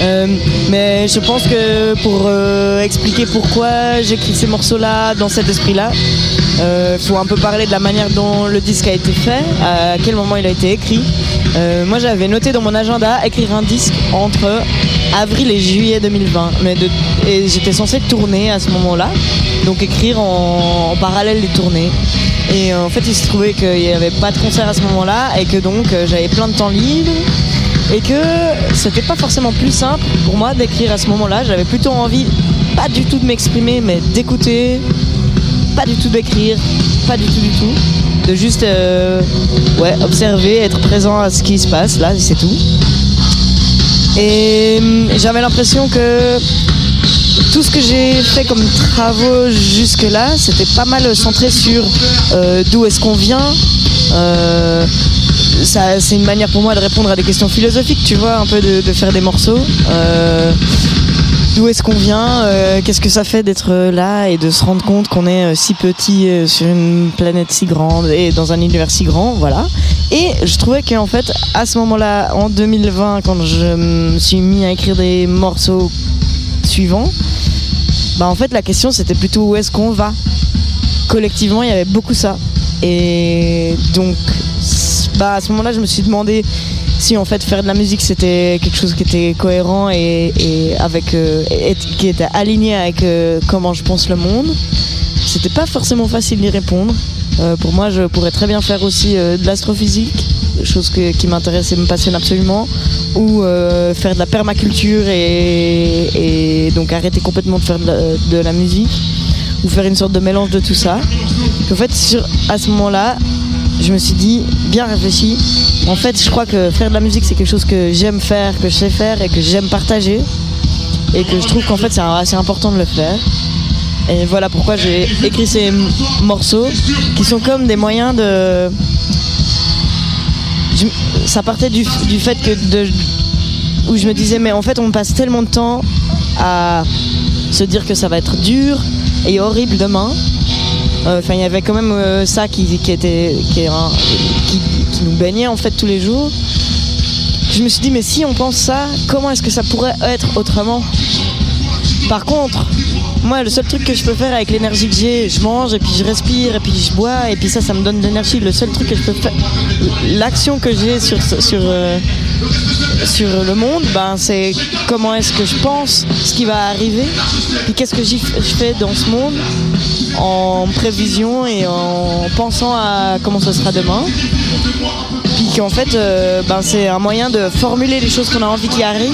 Euh, mais je pense que pour euh, expliquer pourquoi j'écris ces morceaux-là dans cet esprit-là, il faut un peu parler de la manière dont le disque a été fait, à quel moment il a été écrit. Euh, moi j'avais noté dans mon agenda écrire un disque entre avril et juillet 2020. Mais et j'étais censée tourner à ce moment-là, donc écrire en, en parallèle des tournées. Et euh, en fait il se trouvait qu'il n'y avait pas de concert à ce moment-là et que donc euh, j'avais plein de temps libre et que c'était pas forcément plus simple pour moi d'écrire à ce moment-là. J'avais plutôt envie, pas du tout de m'exprimer, mais d'écouter, pas du tout d'écrire, pas du tout du tout, de juste euh, observer, être présent à ce qui se passe, là c'est tout. Et hum, j'avais l'impression que tout ce que j'ai fait comme travaux jusque-là, c'était pas mal centré sur euh, d'où est-ce qu'on vient. Euh, c'est une manière pour moi de répondre à des questions philosophiques, tu vois, un peu de, faire des morceaux. Euh, D'où est-ce qu'on vient euh, Qu'est-ce que ça fait d'être là et de se rendre compte qu'on est euh, si petit euh, sur une planète si grande et dans un univers si grand, voilà. Et je trouvais qu'en fait, à ce moment-là, en 2020, quand je me suis mis à écrire des morceaux suivants, bah en fait la question c'était plutôt où est-ce qu'on va? Collectivement, il y avait beaucoup ça. Et donc, bah à ce moment-là, je me suis demandé si en fait faire de la musique c'était quelque chose qui était cohérent et, avec euh, qui était aligné avec euh, comment je pense le monde. C'était pas forcément facile d'y répondre. Euh, pour moi, je pourrais très bien faire aussi de l'astrophysique, chose que- qui m'intéresse et me passionne absolument, ou faire de la permaculture et, donc arrêter complètement de faire de la, musique, ou faire une sorte de mélange de tout ça. En fait, à ce moment-là, je me suis dit, bien réfléchi, en fait, je crois que faire de la musique, c'est quelque chose que j'aime faire, que je sais faire et que j'aime partager. Et que je trouve qu'en fait, c'est assez important de le faire. Et voilà pourquoi j'ai écrit ces morceaux qui sont comme des moyens de. Ça partait du, du fait que de, où je me disais, mais en fait, on passe tellement de temps à se dire que ça va être dur et horrible demain. Euh, Enfin, il y avait quand même euh, ça qui, qui était qui, est qui- nous baignait en fait tous les jours. Je me suis dit, mais si on pense ça, comment est-ce que ça pourrait être autrement? Par contre, moi, le seul truc que je peux faire avec l'énergie que j'ai, je mange et puis je respire et puis je bois et puis ça, ça me donne de l'énergie. Le seul truc que je peux faire, l'action que j'ai sur, sur, euh, sur le monde, ben, c'est comment est-ce que je pense ce qui va arriver, puis qu'est-ce que je fais dans ce monde en prévision et en pensant à comment ce sera demain. Puis qu'en fait, euh, ben, c'est un moyen de formuler les choses qu'on a envie qui arrivent,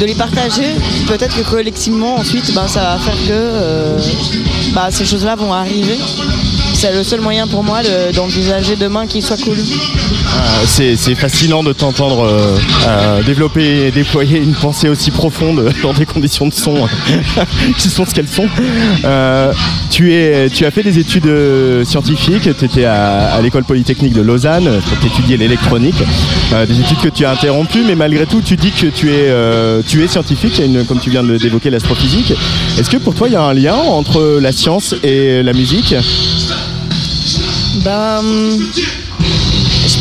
de les partager. Peut-être que collectivement, ensuite, ben, ça va faire que euh, ben, ces choses-là vont arriver. C'est le seul moyen pour moi de- d'envisager demain qui soit cool. Euh, c'est fascinant de t'entendre euh, euh, développer et déployer une pensée aussi profonde dans des conditions de son qui sont ce qu'elles sont. Tu, tu as fait des études scientifiques, tu étais à, l'école polytechnique de Lausanne. Pour étudier l'électronique, des études que tu as interrompues, mais malgré tout tu dis que tu es, tu scientifique, comme tu viens d'évoquer l'astrophysique. Est-ce que pour toi il y a un lien entre la science et la musique? Je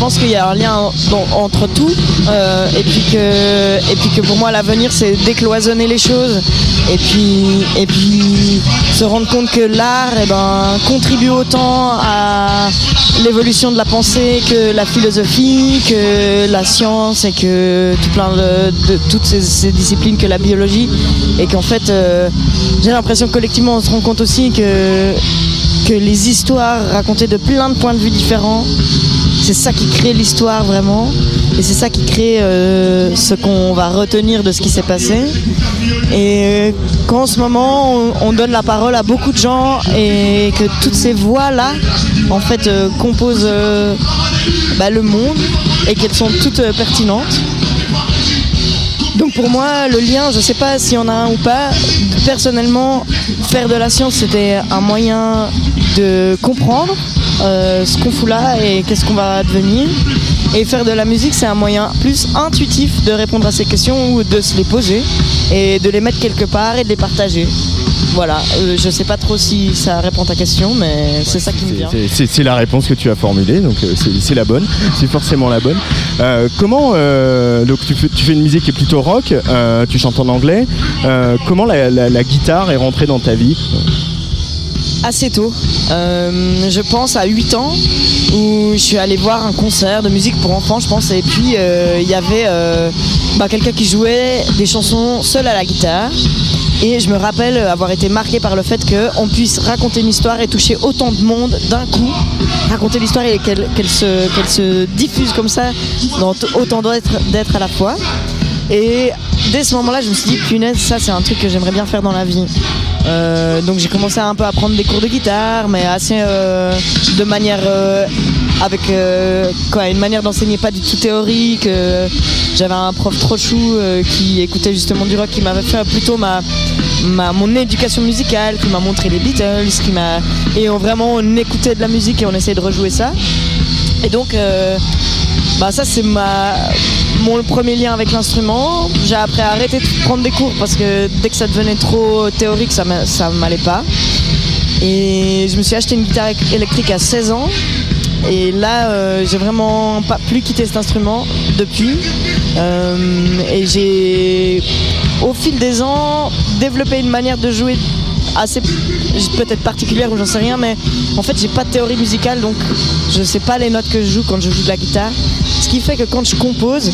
pense qu'il y a un lien entre tout euh, et puis que et puis que pour moi l'avenir c'est décloisonner les choses et puis et puis se rendre compte que l'art eh ben contribue autant à l'évolution de la pensée que la philosophie que la science et que tout plein de, toutes ces, ces disciplines que la biologie et qu'en fait euh, j'ai l'impression que collectivement on se rend compte aussi que que les histoires racontées de plein de points de vue différents, c'est ça qui crée l'histoire vraiment. Et c'est ça qui crée euh, ce qu'on va retenir de ce qui s'est passé. Et euh, qu'en ce moment, on, on donne la parole à beaucoup de gens et que toutes ces voix-là, en fait, euh, composent bah, le monde et qu'elles sont toutes pertinentes. Donc pour moi, le lien, je sais pas s'il y en a un ou pas. Personnellement, faire de la science, c'était un moyen de comprendre euh, ce qu'on fout là et qu'est-ce qu'on va devenir. Et faire de la musique, c'est un moyen plus intuitif de répondre à ces questions ou de se les poser et de les mettre quelque part et de les partager. Voilà, euh, je sais pas trop si ça répond à ta question, mais c'est ça qui me vient. C'est- la réponse que tu as formulée, donc euh, c'est la bonne, c'est forcément la bonne. Euh, comment, donc tu fais, tu fais une musique qui est plutôt rock, tu chantes en anglais, comment la guitare est rentrée dans ta vie? Assez tôt. Euh, je pense à 8 ans où je suis allée voir un concert de musique pour enfants, je pense. Et puis euh, il y avait euh, bah, quelqu'un qui jouait des chansons seul à la guitare. Et je me rappelle avoir été marquée par le fait qu'on puisse raconter une histoire et toucher autant de monde d'un coup. Raconter l'histoire et qu'elle se, se diffuse comme ça dans autant d'êtres à la fois. Et dès ce moment-là, je me suis dit, punaise, ça c'est un truc que j'aimerais bien faire dans la vie. Euh, donc j'ai commencé à un peu à prendre des cours de guitare, mais assez euh, de manière euh, avec quoi, une manière d'enseigner pas du tout théorique. J'avais un prof trop chou qui écoutait justement du rock, qui m'avait fait plutôt ma, ma mon éducation musicale, qui m'a montré les Beatles, qui m'a et on vraiment on écoutait de la musique et on essayait de rejouer ça. Et donc bah ça c'est ma mon premier lien avec l'instrument. J'ai après arrêté de prendre des cours parce que dès que ça devenait trop théorique, ça ça m'allait pas. Et je me suis acheté une guitare électrique à 16 ans. Et là, euh, j'ai vraiment pas plus quitté cet instrument depuis. Euh, et j'ai, au fil des ans, développé une manière de jouer assez peut-être particulière ou j'en sais rien, mais en fait, j'ai pas de théorie musicale, donc je sais pas les notes que je joue quand je joue de la guitare. Qui fait que quand je compose,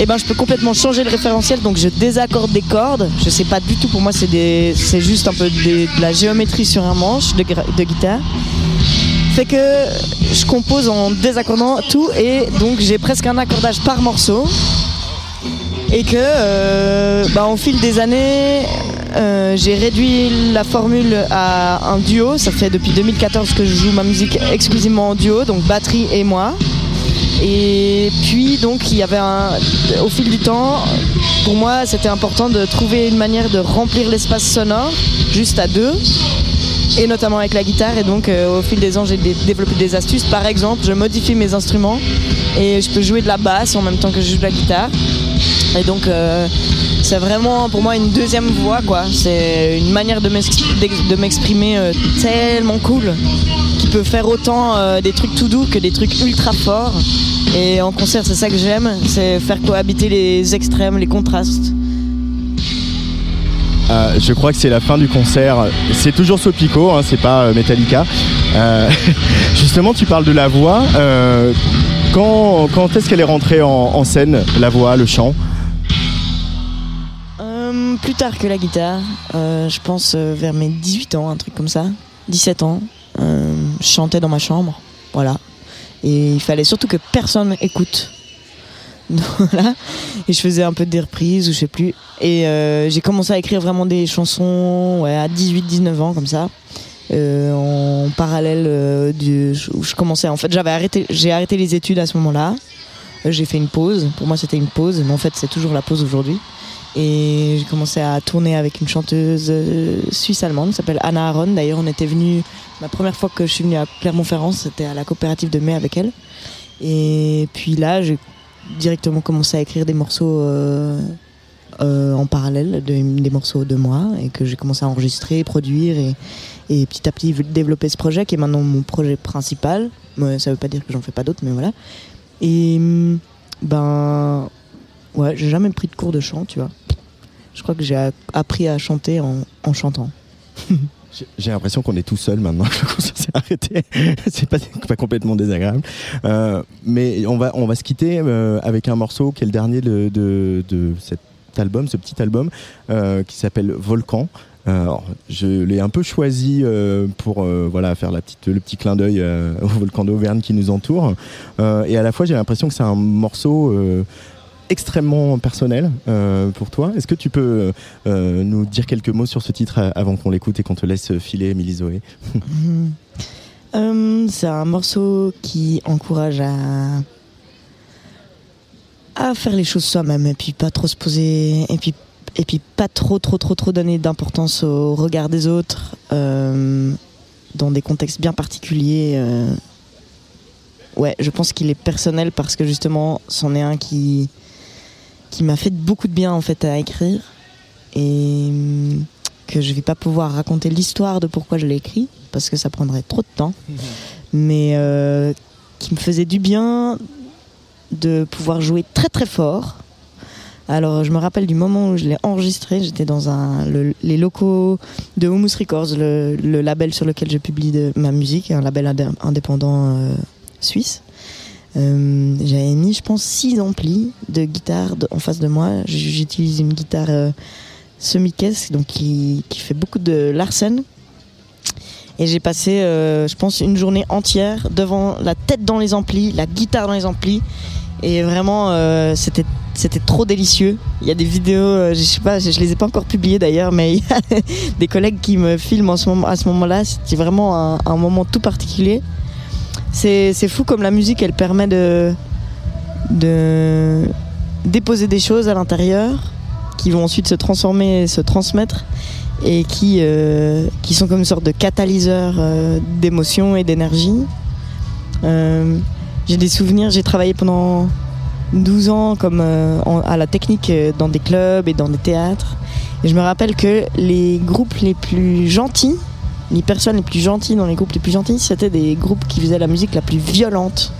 eh ben, je peux complètement changer le référentiel, donc je désaccorde des cordes. Je sais pas du tout, pour moi, c'est juste un peu de la géométrie sur un manche de guitare. Fait que je compose en désaccordant tout et donc j'ai presque un accordage par morceau. Et que euh, bah, au fil des années, euh, j'ai réduit la formule à un duo. Ça fait depuis 2014 que je joue ma musique exclusivement en duo, donc batterie et moi. Et puis donc il y avait un, au fil du temps, pour moi c'était important de trouver une manière de remplir l'espace sonore juste à deux et notamment avec la guitare. Et donc euh, au fil des ans j'ai dé- développé des astuces. Par exemple je modifie mes instruments et je peux jouer de la basse en même temps que je joue de la guitare. Et donc euh, c'est vraiment pour moi une deuxième voix quoi c'est une manière de m'exprimer euh, tellement cool qui peut faire autant euh, des trucs tout doux que des trucs ultra forts et en concert c'est ça que j'aime c'est faire cohabiter les extrêmes les contrastes Euh, je crois que c'est la fin du concert. C'est toujours Sopico, hein, c'est pas Metallica. Justement, tu parles de la voix. Quand est-ce qu'elle est rentrée en, scène, la voix, le chant? Plus tard que la guitare, euh, je pense euh, vers mes 18 ans, un truc comme ça. 17 ans. Euh, je chantais dans ma chambre. Voilà. Et il fallait surtout que personne écoute. voilà. Et je faisais un peu des reprises ou je sais plus. Et j'ai commencé à écrire vraiment des chansons à 18-19 ans comme ça. En parallèle du, où je commençais. En fait, j'avais arrêté, j'ai arrêté les études à ce moment-là. J'ai fait une pause. Pour moi, c'était une pause, mais en fait, c'est toujours la pause aujourd'hui. Et j'ai commencé à tourner avec une chanteuse euh, suisse-allemande qui s'appelle Anna Aron. D'ailleurs, on était venu, ma première fois que je suis venue à Clermont-Ferrand, c'était à la coopérative de mai avec elle. Et puis là, j'ai directement commencé à écrire des morceaux euh, euh, en parallèle, de- des morceaux de moi, et que j'ai commencé à enregistrer, produire, et, et petit à petit développer ce projet qui est maintenant mon projet principal. Ça veut pas dire que j'en fais pas d'autres, mais voilà. Et hum, ben ouais, j'ai jamais pris de cours de chant, tu vois. Je crois que j'ai appris à chanter en, chantant. J'ai- l'impression qu'on est tout seul maintenant que s'est arrêté. c'est pas, pas complètement désagréable. Euh, mais on va, on va se quitter euh, avec un morceau qui est le dernier de, de, cet album, ce petit album, euh, qui s'appelle Volcan. Je l'ai un peu choisi pour voilà faire la petite, le petit clin d'œil au volcan d'Auvergne qui nous entoure. Et à la fois, j'ai l'impression que c'est un morceau extrêmement personnel euh, pour toi. Est-ce que tu peux euh, nous dire quelques mots sur ce titre euh, avant qu'on l'écoute et qu'on te laisse filer, Émilie Zoé? C'est un morceau qui encourage à à faire les choses soi-même et puis pas trop se poser et puis et puis pas trop trop trop trop donner d'importance au regard des autres dans des contextes bien particuliers. Ouais, je pense qu'il est personnel parce que justement, c'en est un qui qui m'a fait beaucoup de bien en fait à écrire et hum, que je vais pas pouvoir raconter l'histoire de pourquoi je l'ai écrit parce que ça prendrait trop de temps, mais euh, qui me faisait du bien de pouvoir jouer très très fort. Alors je me rappelle du moment où je l'ai enregistré, j'étais dans un, le- les locaux de Humus Records, le, le label sur lequel je publie de, ma musique, un label indé- indépendant euh, suisse. Euh, J'avais mis, je pense, six amplis de guitare en face de moi. J'utilise une guitare euh, semi-caisse, donc qui, fait beaucoup de Larsen. Et j'ai passé, euh, je pense, une journée entière devant la tête dans les amplis, la guitare dans les amplis. Et vraiment, c'était c'était trop délicieux. Il y a des vidéos, je sais pas, je, je les ai pas encore publiées d'ailleurs, mais il y a des collègues qui me filment à ce moment-là. C'était vraiment un moment tout particulier. C'est fou comme la musique, elle permet de de déposer des choses à l'intérieur qui vont ensuite se transformer et se transmettre et qui, euh, qui sont comme une sorte de catalyseur euh, d'émotions et d'énergie. Euh, j'ai des souvenirs, j'ai travaillé pendant 12 ans comme à la technique dans des clubs et dans des théâtres. Et je me rappelle que les groupes les plus gentils, les personnes les plus gentilles dans les groupes les plus gentils, c'était des groupes qui faisaient la musique la plus violente.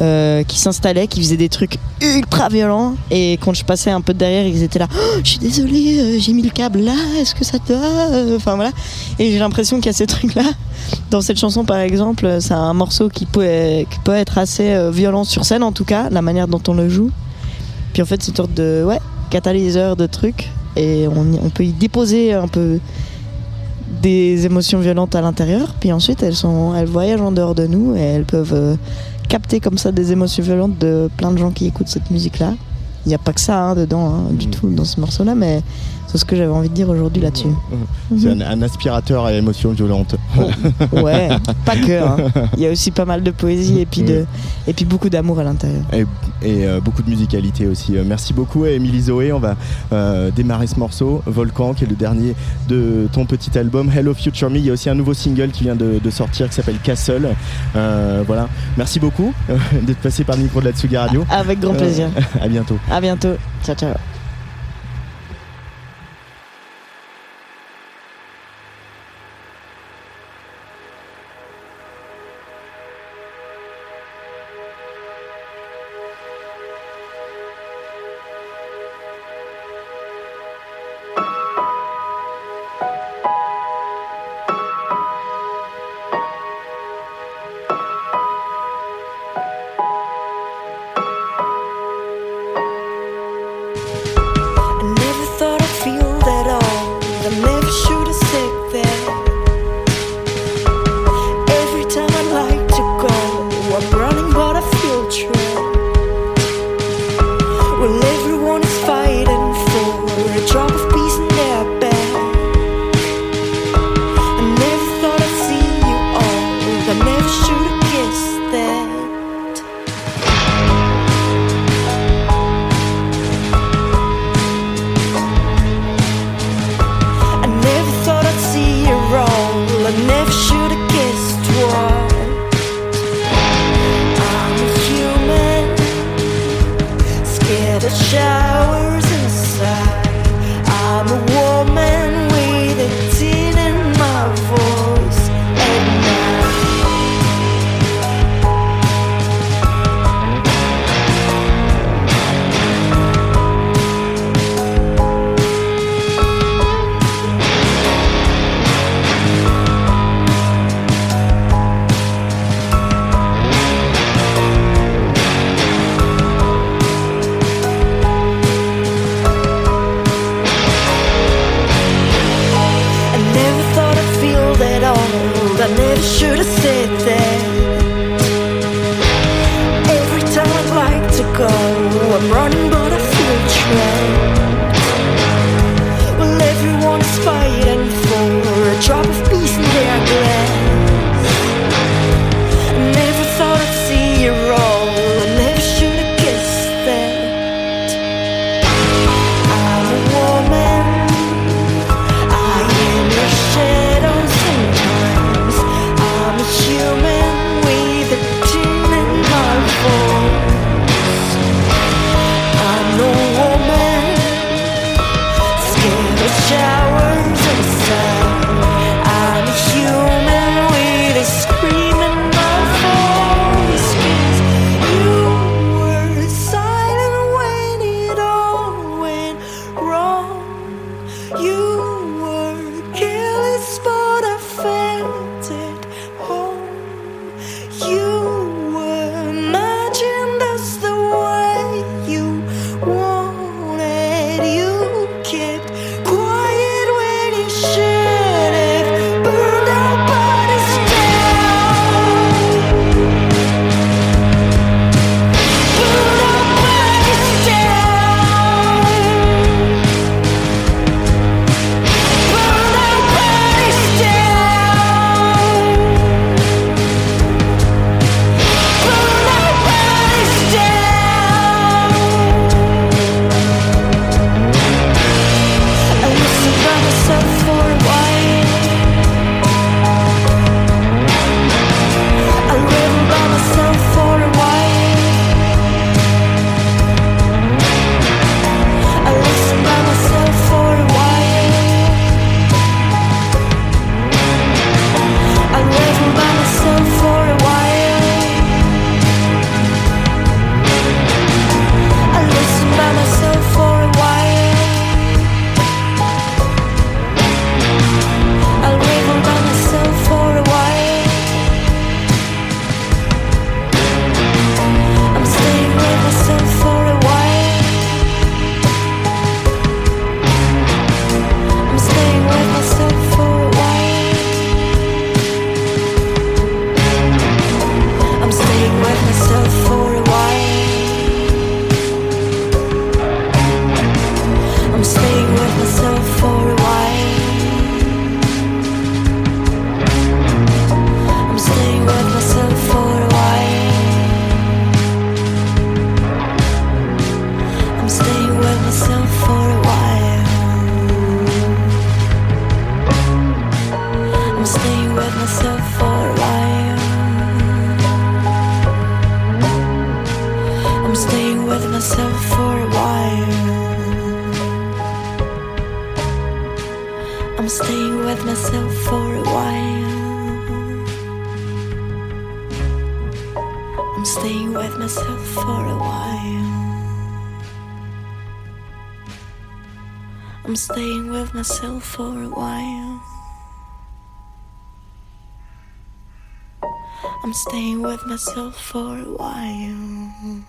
euh, qui s'installaient, qui faisaient des trucs ultra violents et quand je passais un peu derrière ils étaient là Oh, je suis désolé euh, j'ai mis le câble là est-ce que ça te va Euh, enfin voilà et j'ai l'impression qu'il y a ces trucs là dans cette chanson par exemple c'est un morceau qui peut, qui peut être assez violent sur scène en tout cas la manière dont on le joue puis en fait c'est une sorte de catalyseur de trucs et on peut y déposer un peu des émotions violentes à l'intérieur puis ensuite elles sont elles voyagent en dehors de nous et elles peuvent euh, capter comme ça des émotions violentes de plein de gens qui écoutent cette musique là il n'y a pas que ça hein, dedans hein, du tout dans ce morceau là mais c'est ce que j'avais envie de dire aujourd'hui là-dessus C'est un, un aspirateur à émotions violentes. ouais pas que hein. il y a aussi pas mal de poésie et puis de et puis beaucoup d'amour à l'intérieur Et, et, euh, beaucoup de musicalité aussi. Euh, merci beaucoup à Émilie Zoé. On va euh, démarrer ce morceau, Volcan, qui est le dernier de ton petit album Hello Future Me. Il y a aussi un nouveau single qui vient de, de sortir qui s'appelle Castle. Euh, voilà. Merci beaucoup d'être passé par le micro de la Tsugi Radio. avec grand plaisir à bientôt. à bientôt ciao ciao Never should have myself for a while.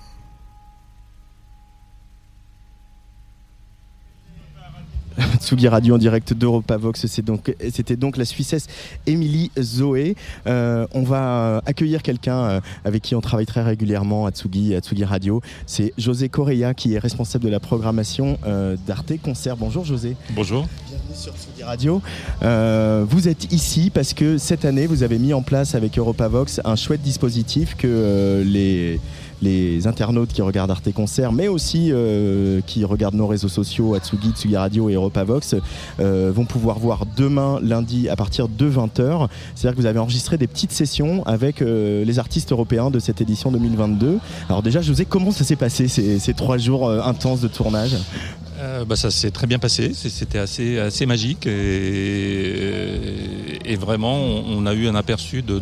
Tsugi Radio en direct d'EuropaVox. C'est donc, c'était donc la Suissesse Émilie Zoé. Euh, on va accueillir quelqu'un euh, avec qui on travaille très régulièrement à Tsugi, à Tsugi Radio. C'est José Correa qui est responsable de la programmation euh, d'Arte Concert. Bonjour José. Bonjour. Sur Tsugi Radio. Euh, vous êtes ici parce que cette année, vous avez mis en place avec EuropaVox un chouette dispositif que euh, les internautes qui regardent Arte Concert, mais aussi euh, qui regardent nos réseaux sociaux, Atsugi, Tsugi Radio et EuropaVox, vont pouvoir voir demain, lundi, à partir de 20h. C'est-à-dire que vous avez enregistré des petites sessions avec les artistes européens de cette édition 2022. Alors déjà, José, comment ça s'est passé ces, trois jours intenses de tournage? Euh, bah, ça s'est très bien passé, c'était assez, assez magique et, vraiment on, a eu un aperçu de-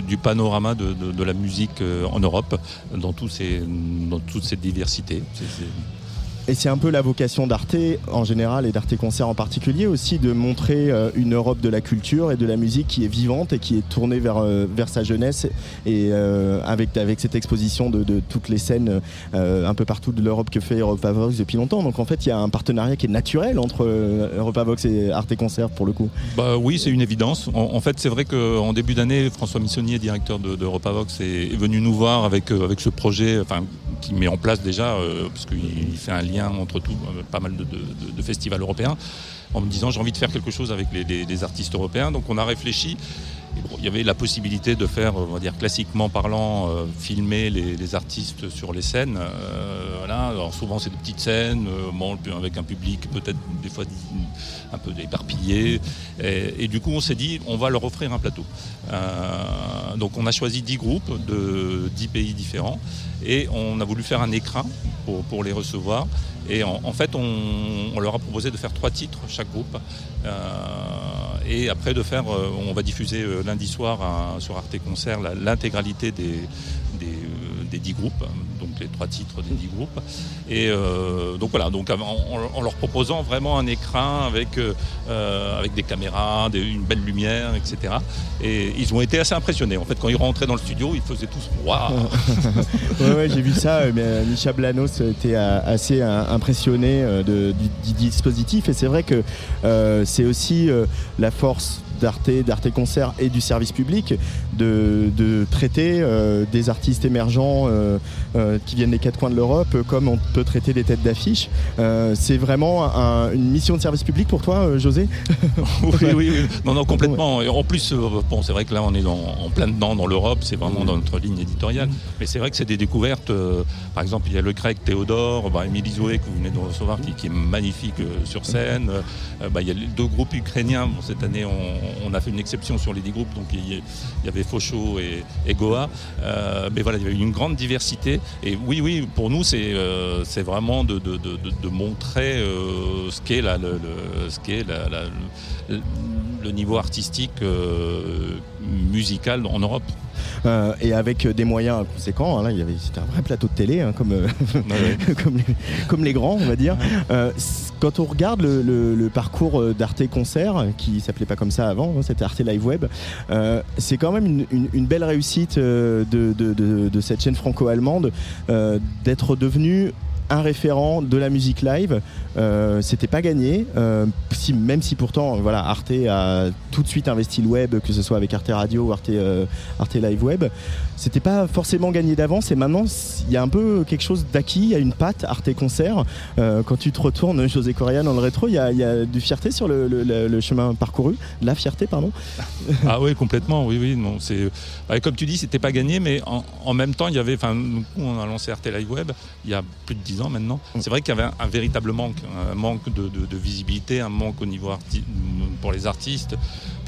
du panorama de, la musique euh, en Europe dans, tous ces, dans toute cette diversité. Et c'est un peu la vocation d'Arte en général et d'Arte Concert en particulier aussi de montrer euh, une Europe de la culture et de la musique qui est vivante et qui est tournée vers, euh, vers sa jeunesse et euh, avec, avec cette exposition de, de toutes les scènes un peu partout de l'Europe que fait Europa Vox depuis longtemps. Donc en fait il y a un partenariat qui est naturel entre Europa Vox et Arte Concert pour le coup. Bah oui, c'est une évidence. En, fait, c'est vrai qu'en début d'année, François Missonnier, directeur de, de Europavox, est, venu nous voir avec, avec ce projet, enfin, qui met en place déjà, parce qu'il il fait un lien entre tout, euh, pas mal de, festivals européens, en me disant j'ai envie de faire quelque chose avec les, artistes européens. Donc on a réfléchi. Il y avait la possibilité de faire, on va dire classiquement parlant, euh, filmer les, artistes sur les scènes. Euh, voilà. Alors souvent c'est des petites scènes, euh, avec un public peut-être des fois un peu éparpillé. Et, du coup on s'est dit on va leur offrir un plateau. Euh, donc on a choisi 10 groupes de 10 pays différents et on a voulu faire un écran pour, les recevoir. Et en, fait, on, leur a proposé de faire trois titres chaque groupe. Euh, et après de faire, euh, on va diffuser euh, lundi soir sur Arte Concert l'intégralité des, 10 groupes, les trois titres des 10 groupes. Et euh, donc voilà, donc en, en- leur proposant vraiment un écran avec, euh, euh, avec des caméras, des- une belle lumière, etc. Et ils ont été assez impressionnés. En fait, quand ils rentraient dans le studio, ils faisaient tous waouh. ouais, j'ai vu ça. Mais Micha Blanos était assez impressionné du, du dispositif. Et c'est vrai que c'est aussi la force d'Arte, d'Arte Concert et du service public de, de traiter euh, des artistes émergents euh, euh, qui viennent des quatre coins de l'Europe comme on peut traiter des têtes d'affiche. C'est vraiment un- une mission de service public pour toi, José oui, oui, oui. Non, non, complètement. Et en plus, bon, c'est vrai que là, on est dans- en plein dedans dans l'Europe, c'est vraiment dans notre ligne éditoriale. Mais c'est vrai que c'est des découvertes. par exemple, il y a le grec Théodore, bah, Émilie Zoé, que vous venez de recevoir, qui, qui est magnifique sur scène. Euh, bah, il y a deux groupes ukrainiens. Bon, cette année, on, on a fait une exception sur les dix groupes, donc il y, avait Faucho et, Goa. Euh, mais voilà, il y avait une grande diversité. Et oui, oui, pour nous, c'est euh, vraiment de, montrer euh, ce qu'est le, niveau artistique musical en Europe. Euh, et avec des moyens conséquents. hein, là, il y avait, c'était un vrai plateau de télé, hein, comme, euh, comme, les, comme les grands, on va dire. Euh, quand on regarde le, le- le parcours d'Arte Concert, qui s'appelait pas comme ça avant, hein, c'était Arte Live Web, c'est quand même une, une- une belle réussite de, de- de- de cette chaîne franco-allemande d'être devenue un référent de la musique live. Euh, C'était pas gagné, euh, même si pourtant, voilà, Arte a tout de suite investi le web, que ce soit avec Arte Radio ou Arte, euh, Arte Live Web. C'était pas forcément gagné d'avance et maintenant il y a un peu quelque chose d'acquis, il y a une patte Arte Concert. Euh, quand tu te retournes, José Correa, dans le rétro, il y a, il y a du fierté sur le, le- le- le chemin parcouru, de la fierté, pardon. Ah oui, complètement, oui, oui. Non, c'est, ouais, comme tu dis, c'était pas gagné, mais en, en même temps, il y avait, enfin, nous, on a lancé RT Live Web il y a plus de 10 ans maintenant. C'est vrai qu'il y avait un, un véritable manque, un manque de, de- de visibilité, un manque au niveau arti- pour les artistes,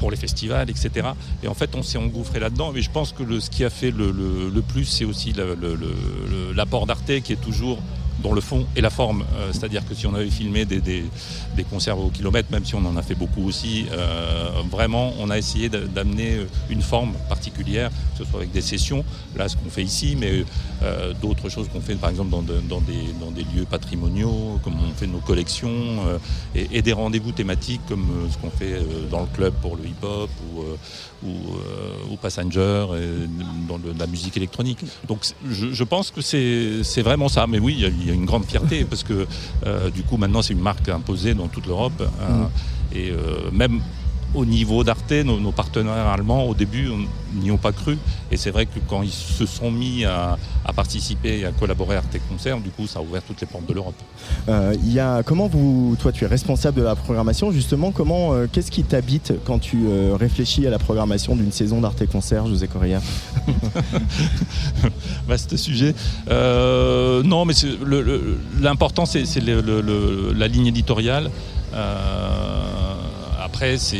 pour les festivals, etc. Et en fait, on s'est engouffré là-dedans. Mais je pense que ce qui a fait le, plus, c'est aussi l'apport d'Arte qui est toujours dans le fond et la forme. Euh, C'est-à-dire que si on avait filmé des, des concerts au kilomètre, même si on en a fait beaucoup aussi, euh, vraiment, on a essayé d'a- d'amener une forme particulière, que ce soit avec des sessions, là ce qu'on fait ici, mais euh, d'autres choses qu'on fait par exemple dans, de- dans des, lieux patrimoniaux, comme on fait nos collections, euh, et, des rendez-vous thématiques comme euh, ce qu'on fait euh, dans le club pour le hip-hop ou, euh, ou, euh, Passenger, et dans la musique électronique. Donc je, pense que c'est vraiment ça. Mais oui, il y a- une grande fierté parce que euh, du coup maintenant c'est une marque imposée dans toute l'Europe. hein. et euh, même au niveau d'Arte, nos, nos partenaires allemands, au début, n'y ont pas cru. Et c'est vrai que quand ils se sont mis à, à participer et à collaborer à Arte Concert, du coup, ça a ouvert toutes les portes de l'Europe. Euh, il y a, comment vous, toi tu es responsable de la programmation, justement, comment, euh, qu'est-ce qui t'habite quand tu euh, réfléchis à la programmation d'une saison d'Arte Concert, José Correa? Vaste sujet. Euh, non, mais l'important, c'est la ligne éditoriale. Euh, après, c'est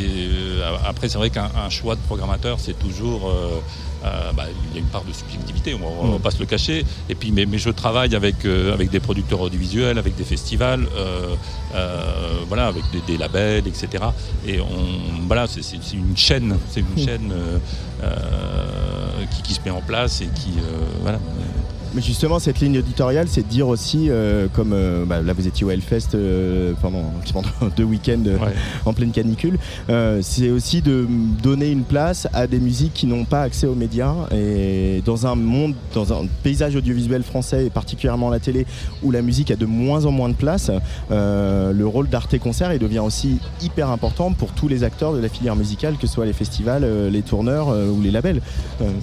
après, c'est vrai qu'un un choix de programmateur, c'est toujours. euh, euh, bah, il y a une part de subjectivité, on ne va pas se le cacher. Et puis, mais, mais je travaille avec, euh, avec des producteurs audiovisuels, avec des festivals, euh, euh, voilà, avec des, des labels, etc. Et on, voilà, c'est une chaîne, c'est une chaîne euh, euh, qui, qui se met en place et qui, euh, voilà. Mais justement, cette ligne éditoriale, c'est de dire aussi, euh, comme euh, bah, là vous étiez au Hellfest euh, pendant, pendant deux week-ends euh, Ouais. en pleine canicule, euh, c'est aussi de donner une place à des musiques qui n'ont pas accès aux médias. Et dans un monde, dans un paysage audiovisuel français, et particulièrement la télé, où la musique a de moins en moins de place, euh, le rôle d'Arte Concert il devient aussi hyper important pour tous les acteurs de la filière musicale, que ce soit les festivals, les tourneurs ou les labels.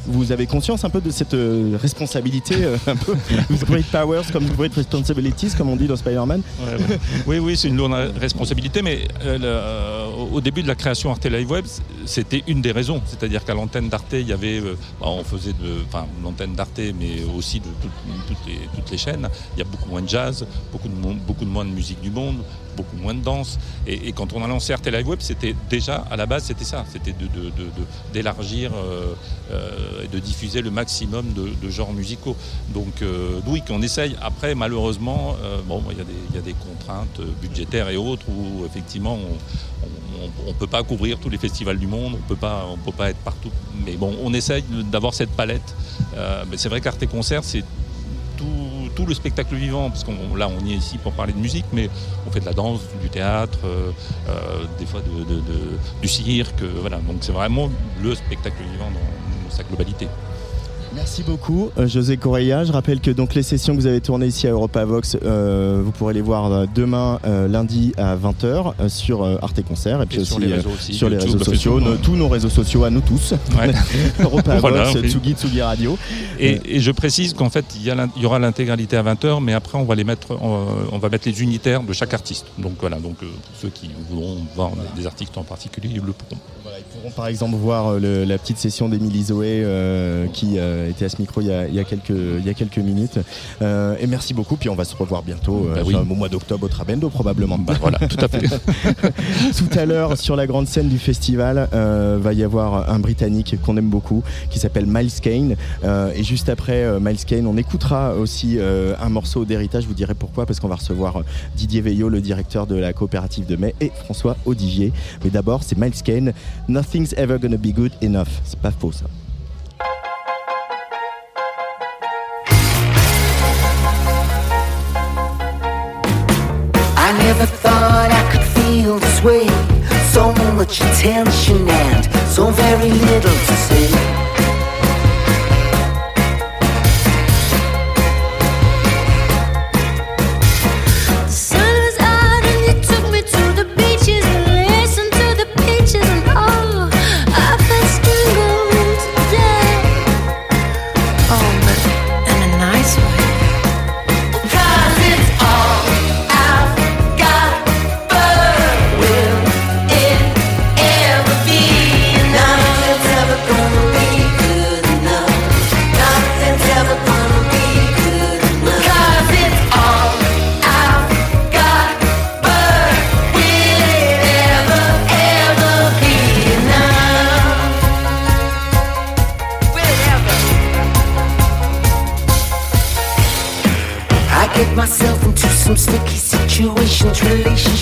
Vous avez conscience un peu de cette responsabilité, un peu with great powers comme great responsibilities, comme on dit dans Spider-Man Ouais, ouais. Oui, oui, c'est une lourde responsabilité, mais euh, le- euh, au début de la création Arte Live Web, c'était une des raisons. C'est-à-dire qu'à l'antenne d'Arte, il y avait, euh, bah, on faisait de, enfin, l'antenne d'Arte, mais aussi de tout- toutes, les, toutes les chaînes. Il y a beaucoup moins de jazz, beaucoup de, beaucoup de moins de musique du monde, beaucoup moins de danse. Et, quand on a lancé Live Web, c'était déjà, à la base, c'était ça. C'était d'élargir euh, euh, et de diffuser le maximum de, genres musicaux. Donc, euh, oui, qu'on essaye. Après, malheureusement, bon, il y, a des- contraintes budgétaires et autres où, effectivement, on ne peut pas couvrir tous les festivals du monde, on peut pas, on peut pas être partout. Mais bon, on essaye d'avoir cette palette. Mais c'est vrai qu'Arte Concert, c'est tout, tout le spectacle vivant, parce qu'on là on est ici pour parler de musique, mais on fait de la danse, du théâtre, euh, euh, des fois de- du cirque, euh, voilà. Donc c'est vraiment le spectacle vivant dans sa globalité. Merci beaucoup, euh, José Correia. Je rappelle que donc les sessions que vous avez tournées ici à Europa Vox, euh, vous pourrez les voir euh, demain, euh, lundi à 20h euh, sur Arte Concert et puis Et aussi, sur les réseaux aussi, sur les réseaux sociaux, nos- tous nos réseaux sociaux à nous tous. Ouais. Europa Voilà. Tsugi, Tsugi Radio. Et, et je précise qu'en fait, il y, a l'in- il y aura l'intégralité à 20h, mais après, on va les mettre, on, on va mettre les unitaires de chaque artiste. Donc voilà, donc pour ceux qui voudront voir des artistes en particulier, ils le pourront. Ils pourront par exemple voir euh, le- la petite session d'Émilie Zoé euh, qui euh, était à ce micro il y a, il y a quelques, il y a quelques minutes. Euh, et merci beaucoup, puis on va se revoir bientôt euh, Bah oui. au mois d'octobre au Trabendo probablement. Bah voilà, tout à fait. Tout à l'heure, sur la grande scène du festival, va y avoir un Britannique qu'on aime beaucoup, qui s'appelle Miles Kane. Et juste après Miles Kane, on écoutera aussi un morceau d'héritage. Je vous dirai pourquoi, parce qu'on va recevoir Didier Veillot, le directeur de la coopérative de mai, et François Audigier. Mais d'abord, c'est Miles Kane. Nothing's ever gonna be good enough. C'est pas faux ça. I never thought I could feel this way. So much attention and so very little to say.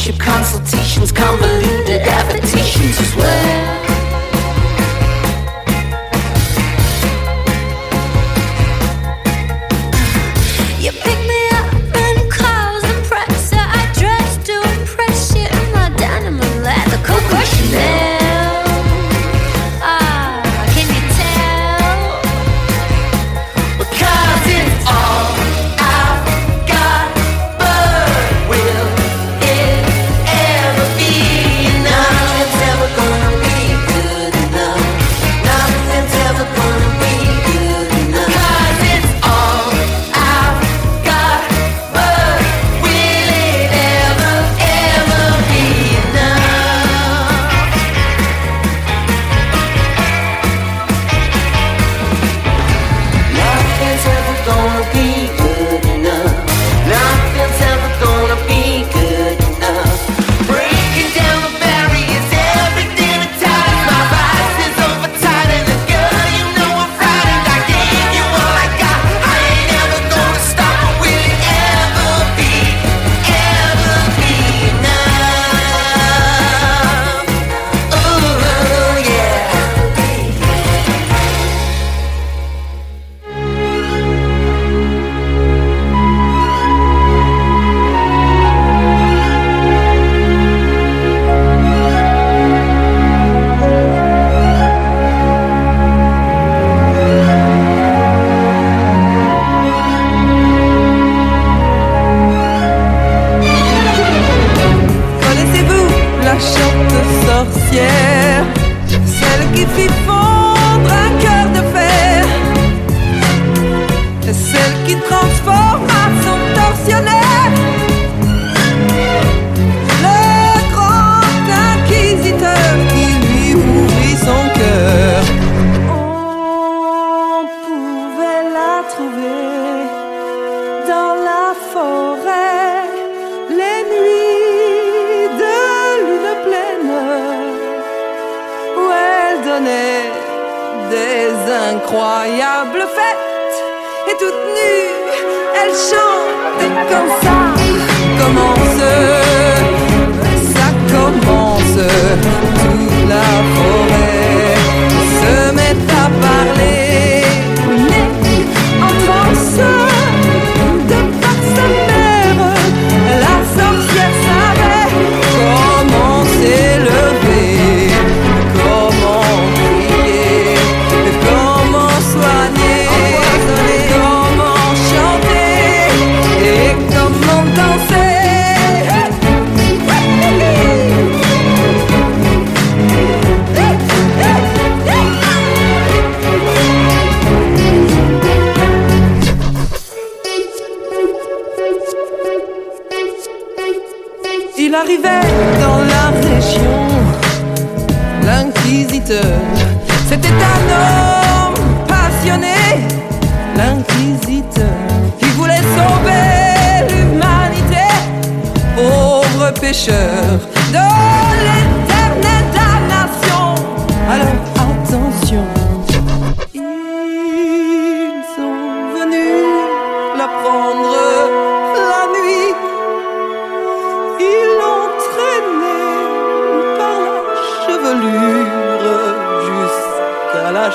Relationship consultations, convoluted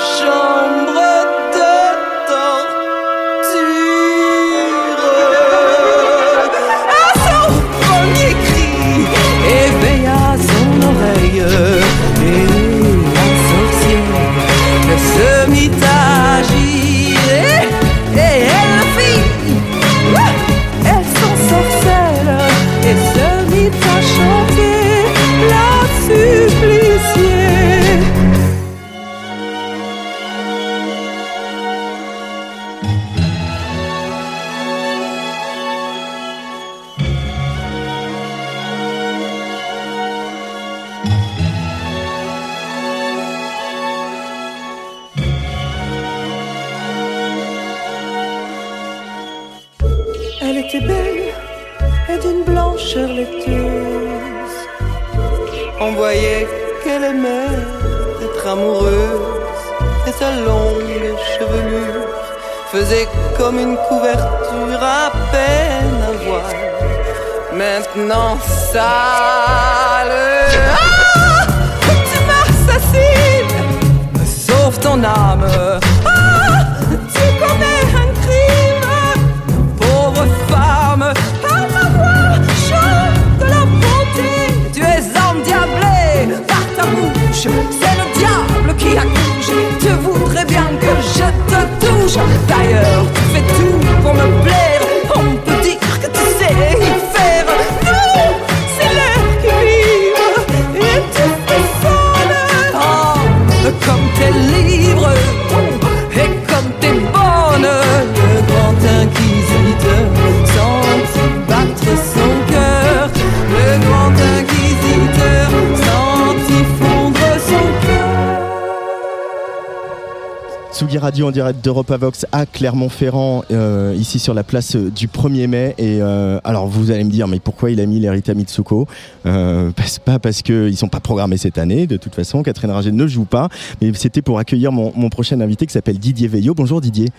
jusqu'à direct d'Europa Vox à Clermont-Ferrand, euh, ici sur la place euh, du 1er mai. Et euh, alors vous allez me dire, mais pourquoi il a mis l'Erita Mitsuko? Parce- Pas parce qu'ils sont pas programmés cette année, de toute façon, Catherine Ringer ne joue pas, mais c'était pour accueillir mon, mon prochain invité qui s'appelle Didier Veillot. Bonjour Didier.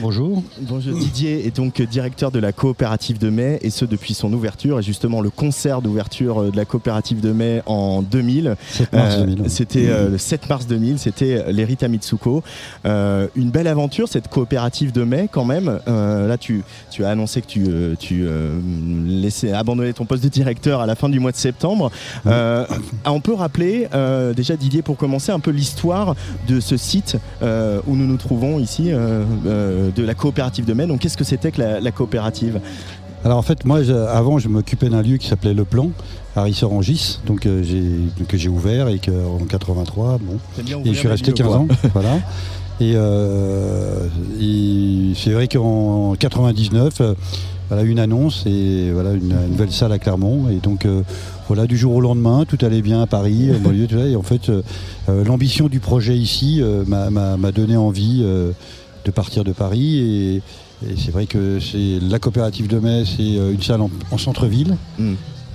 Bonjour. Bonjour Didier est donc directeur de la coopérative de mai et ce depuis son ouverture et justement le concert d'ouverture euh, de la coopérative de mai en 2000. 7 mars Euh, 2000. C'était euh, le 7 mars 2000, c'était l'Erita Mitsuko. Euh, une belle aventure cette coopérative de mai quand même. Euh, là tu, tu as annoncé que tu, tu laissais abandonner ton poste de directeur à la fin du mois de septembre. On peut rappeler déjà Didier pour commencer un peu l'histoire de ce site où nous nous trouvons ici euh, de la coopérative de mai. Donc qu'est-ce que c'était que la, la coopérative? Alors en fait, moi, je- avant, je m'occupais d'un lieu qui s'appelait Le Plan, à Rissorangis, donc euh, j'ai- que j'ai ouvert et que, en 83, bon, et je suis resté lieux, 15 quoi. ans, voilà. Et, euh, et c'est vrai qu'en 99, euh, voilà une annonce et voilà une, une nouvelle salle à Clermont. Et donc euh, voilà, du jour au lendemain, tout allait bien à Paris, en banlieue, tout ça. Et en fait, l'ambition du projet ici m'a- donné envie de partir de Paris. Et, et c'est vrai que c'est la coopérative de Metz, c'est euh, une salle en, en centre-ville. Mm.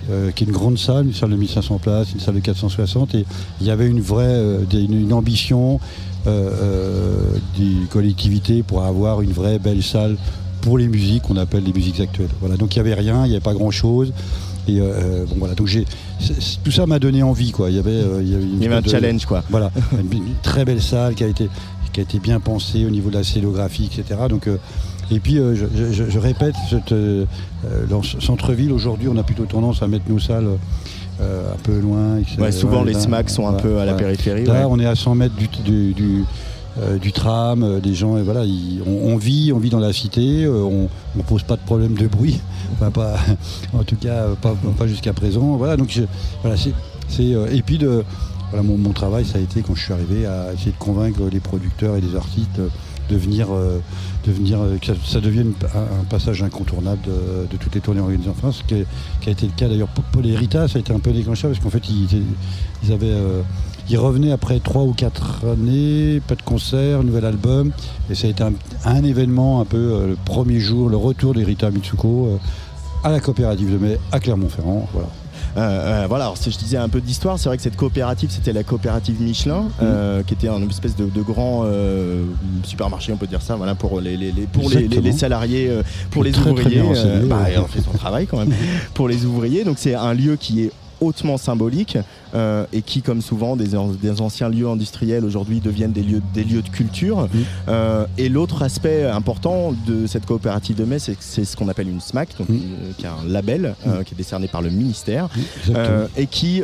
euh, qui est une grande salle, une salle de 1500 places, une salle de 460, et il y avait une vraie euh, une, une ambition euh, des collectivités pour avoir une vraie belle salle pour les musiques qu'on appelle les musiques actuelles. Voilà, donc il n'y avait rien, il n'y avait pas grand chose. Et bon voilà, donc j'ai tout ça m'a donné envie quoi. Il y avait, il y avait, une Il y avait un de- challenge, quoi. Voilà, une, une très belle salle qui a été qui a été bien pensée au niveau de la scénographie, etc. Donc euh, et puis euh, je, je- je répète, cette, euh, dans ce centre-ville aujourd'hui, on a plutôt tendance à mettre nos salles un peu loin. etc. Ouais, souvent, les SMAC sont un peu à la périphérie, Là, ouais. on est à 100 mètres du, du, du, euh, du tram, euh, des gens, et voilà, on, on vit, on vit dans la cité, euh, on ne pose pas de problème de bruit, Enfin, pas, en tout cas pas, pas jusqu'à présent. Voilà, donc je- voilà, c'est, et puis de, mon, travail, ça a été quand je suis arrivé à essayer de convaincre les producteurs et les artistes euh, de venir, euh, de venir euh, que ça, devienne un, passage incontournable de, toutes les tournées organisées en France, ce qui, qui a été le cas d'ailleurs pour, pour les Rita, ça a été un peu déclencheur parce qu'en fait ils, revenaient après trois ou quatre années, pas de concert, nouvel album, et ça a été un, événement un peu le premier jour, le retour des Rita Mitsuko à la coopérative de mai à Clermont-Ferrand. Voilà. Euh, euh, voilà, alors si je disais un peu d'histoire, c'est vrai que cette coopérative, c'était la coopérative Michelin, Mmh. euh, qui était un espèce de, de grand euh, supermarché, on peut dire ça, voilà, pour les, les- les- pour les, salariés, pour les Très, très ouvriers. bien bah, on fait son travail quand même. pour les ouvriers, donc c'est un lieu qui est hautement symbolique euh, et qui, comme souvent, des, an- des anciens lieux industriels aujourd'hui deviennent des lieux, des lieux de culture. Euh, et l'autre aspect important de cette coopérative de mai, c'est ce qu'on appelle une SMAC, donc, euh, qui est un label qui est décerné par le ministère et qui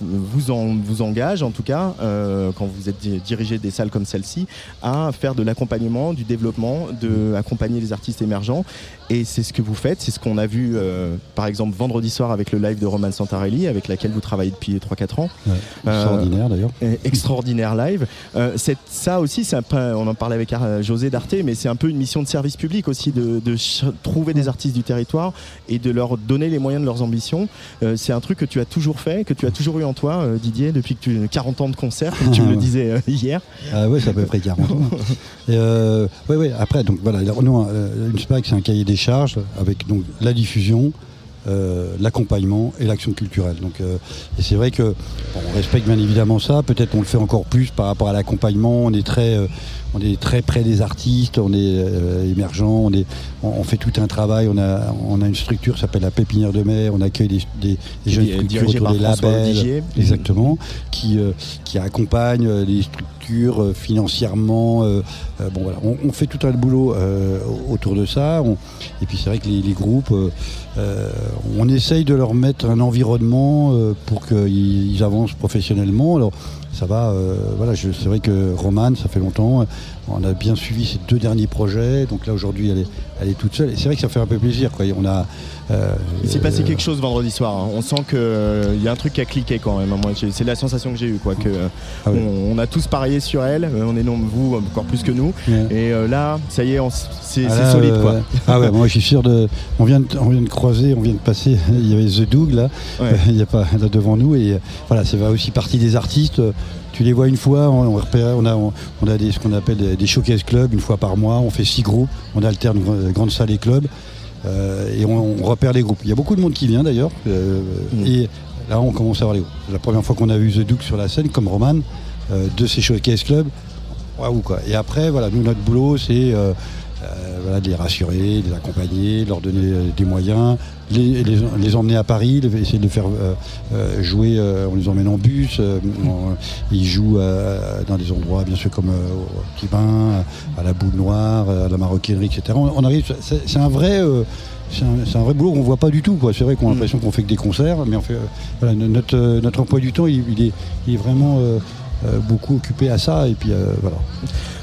vous, en, vous engage, en tout cas, euh, quand vous êtes di- dirigé des salles comme celle-ci, à faire de l'accompagnement, du développement, de accompagner les artistes émergents. Et c'est ce que vous faites, c'est ce qu'on a vu, euh, par exemple, vendredi soir avec le live de Roman Santarelli, avec laquelle vous travaillez depuis 3-4 ans. Ouais, Euh, extraordinaire d'ailleurs. extraordinaire live. Ça aussi, un peu, on en parlait avec José Darté, mais c'est un peu une mission de service public aussi de, de trouver des artistes du territoire et de leur donner les moyens de leurs ambitions. C'est un truc que tu as toujours fait, que tu as toujours eu en toi, euh, Didier, depuis que tu 40 ans de concert, comme tu me le disais euh, hier. Ah ouais, c'est à peu près 40 ans. Et euh, ouais, ouais, après, donc voilà, nous, une SPAC, c'est un cahier des charges avec donc la diffusion, euh, l'accompagnement et l'action culturelle. Donc, euh, et c'est vrai que bon, on respecte bien évidemment ça. Peut-être on le fait encore plus par rapport à l'accompagnement. On est très, euh, on est très près des artistes, on est émergent, on est, on, on fait tout un travail. On a, on a une structure qui s'appelle la Pépinière de Mai. On accueille des, des, des jeunes structures autour des labels, exactement, qui, qui accompagne euh, les structures financièrement. bon voilà, on, on fait tout un boulot autour de ça. On- et puis c'est vrai que les, les groupes, euh, on essaye de leur mettre un environnement euh, pour qu'ils ils avancent professionnellement. Alors ça va, euh, voilà, c'est vrai que Romane, ça fait longtemps, on a bien suivi ses deux derniers projets. Donc là aujourd'hui, elle est, elle est toute seule. Et c'est vrai que ça fait un peu plaisir. Quoi. On a, euh, Il s'est passé euh, quelque chose vendredi soir. hein. On sent qu'il y a un truc qui a cliqué quand même. c'est la sensation que j'ai eue. Quoi, que, euh, Ah oui. on, on a tous parié sur elle. euh, on est non, vous encore plus que nous. Ouais. Et euh, là, ça y est, c'est Ah solide. euh, Quoi. Ah ouais, moi je suis sûr de. On vient de, on vient de croiser, on vient de passer. Il y avait The Doug là, Ouais. il y a pas là devant nous et euh, voilà, ça va aussi partie des artistes. Tu les vois une fois, on, on repère, on a, on, on a des, ce qu'on appelle des, des showcase clubs une fois par mois. On fait six groupes, on alterne gr- grande salle et club euh, et on, repère les groupes. Il y a beaucoup de monde qui vient d'ailleurs euh, Mm. et là on commence à voir les groupes. La première fois qu'on a vu The Doug sur la scène, comme Roman, euh, de ces showcase clubs, waouh quoi. Et après, voilà, nous notre boulot c'est euh, voilà, de les rassurer, de les accompagner, de leur donner euh, des moyens, les, les, les emmener à Paris, essayer de les faire euh, jouer, on les emmène en bus, on- ils jouent dans des endroits bien sûr comme au Petit Bain, à la Boule Noire, à la Maroquinerie, etc. On, on arrive, c'est un vrai... c'est un, vrai boulot qu'on voit pas du tout. C'est vrai qu'on a l'impression qu'on fait que des concerts, mais on fait, voilà, notre, notre emploi du temps, il, il est, il est vraiment beaucoup occupé à ça. Et puis voilà.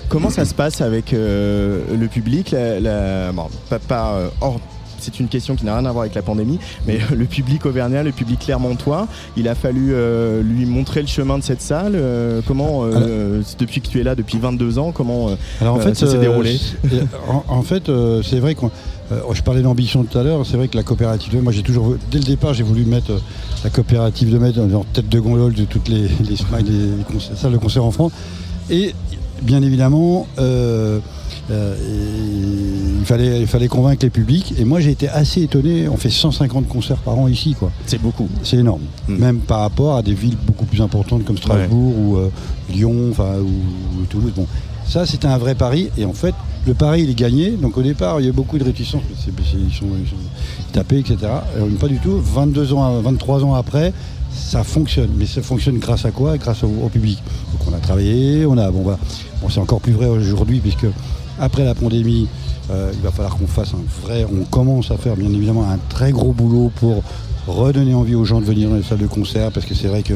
Comment ça se passe avec euh, le public la- la- bon, pas, pas, euh, hors- c'est une question qui n'a rien à voir avec la pandémie, mais le public auvergnat, le public clermontois, il a fallu euh, lui montrer le chemin de cette salle. euh, comment, euh, depuis que tu es là, depuis 22 ans, comment Alors en fait, ça s'est déroulé en, en fait, c'est vrai qu'on. je parlais d'ambition tout à l'heure. C'est vrai que la coopérative moi j'ai toujours, dès le départ, j'ai voulu mettre la coopérative de Metz en tête de gondole de toutes les, les, salles de concert en France. Et bien évidemment, euh, Euh, il, fallait, il fallait convaincre les publics. Et moi, j'ai été assez étonné. On fait 150 concerts par an ici. quoi. C'est beaucoup. C'est énorme. Même par rapport à des villes beaucoup plus importantes comme Strasbourg ou euh, Lyon enfin, ou, ou Toulouse. Bon, ça, c'était un vrai pari. Et en fait, le pari, il est gagné. Donc au départ, il y a beaucoup de réticences. Ils, sont, tapés, etc. Pas du tout. 22 ans, 23 ans après, ça fonctionne. Mais ça fonctionne grâce à quoi? Grâce au, public. Donc on a travaillé, on a. Bon. Bon, c'est encore plus vrai aujourd'hui, puisque après la pandémie, euh, il va falloir qu'on fasse un vrai. On commence à faire, bien évidemment, un très gros boulot pour redonner envie aux gens de venir dans les salles de concert parce que c'est vrai qu'ils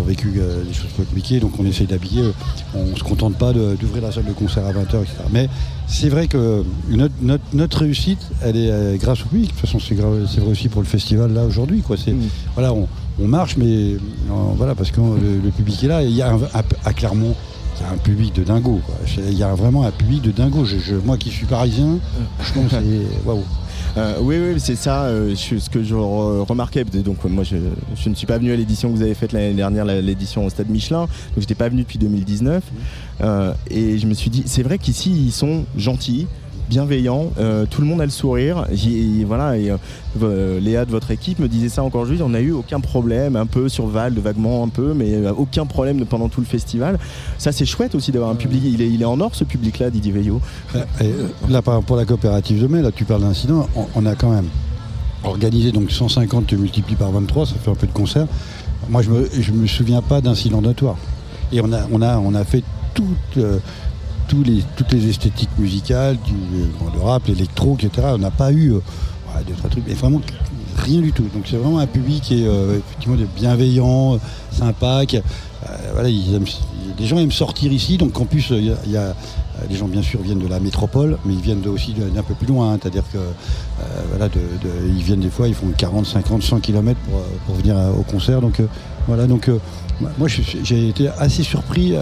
ont vécu euh, des choses compliquées donc on essaye d'habiller euh, on se contente pas d'ouvrir la salle de concert à 20h etc mais c'est vrai que notre, notre- notre réussite elle est euh, grâce au public. De toute façon c'est vrai aussi pour le festival là aujourd'hui c'est voilà on, on marche mais euh, voilà parce que le, le public est là il y a un- à, à Clermont il y a un public de dingo quoi. il y a vraiment un public de dingo. Je- je- moi qui suis parisien franchement c'est waouh Euh, oui, oui, c'est ça. euh, ce que je re- remarquais. Donc, moi, je, ne suis pas venu à l'édition que vous avez faite l'année dernière, l'édition au Stade Michelin. Donc, j'étais pas venu depuis 2019. Euh, et je me suis dit, c'est vrai qu'ici, ils sont gentils, bienveillants. euh, tout le monde a le sourire. Voilà. Et, euh, euh, Léa de votre équipe me disait ça encore aujourd'hui. On n'a eu aucun problème, un peu sur Val, de vaguement un peu, mais aucun problème pendant tout le festival. Ça, c'est chouette aussi d'avoir un public. Il est, il est en or ce public-là, Didier Veillot. Là, pour la coopérative de mai, là, tu parles d'incident, on, on a quand même organisé donc 150, tu multiplies par 23, ça fait un peu de concert. Moi, je me, je me souviens pas d'incident notoire. Et on a, on a, on a fait toutes, euh, les, toutes les esthétiques musicales, du, bon, le rap, l'électro, etc. On n'a pas eu euh, ouais, deux, trois trucs, mais vraiment rien du tout. Donc c'est vraiment un public qui est euh, effectivement bienveillant, euh, sympa. euh, voilà, les gens aiment sortir ici, donc en plus il y a, euh, les gens bien sûr viennent de la métropole, mais ils viennent aussi d'un peu plus loin, hein. c'est-à-dire que euh, voilà, ils viennent des fois, ils font 40, 50, 100 km pour, euh, venir euh, au concert. Donc euh, voilà, donc euh, moi j'ai été assez surpris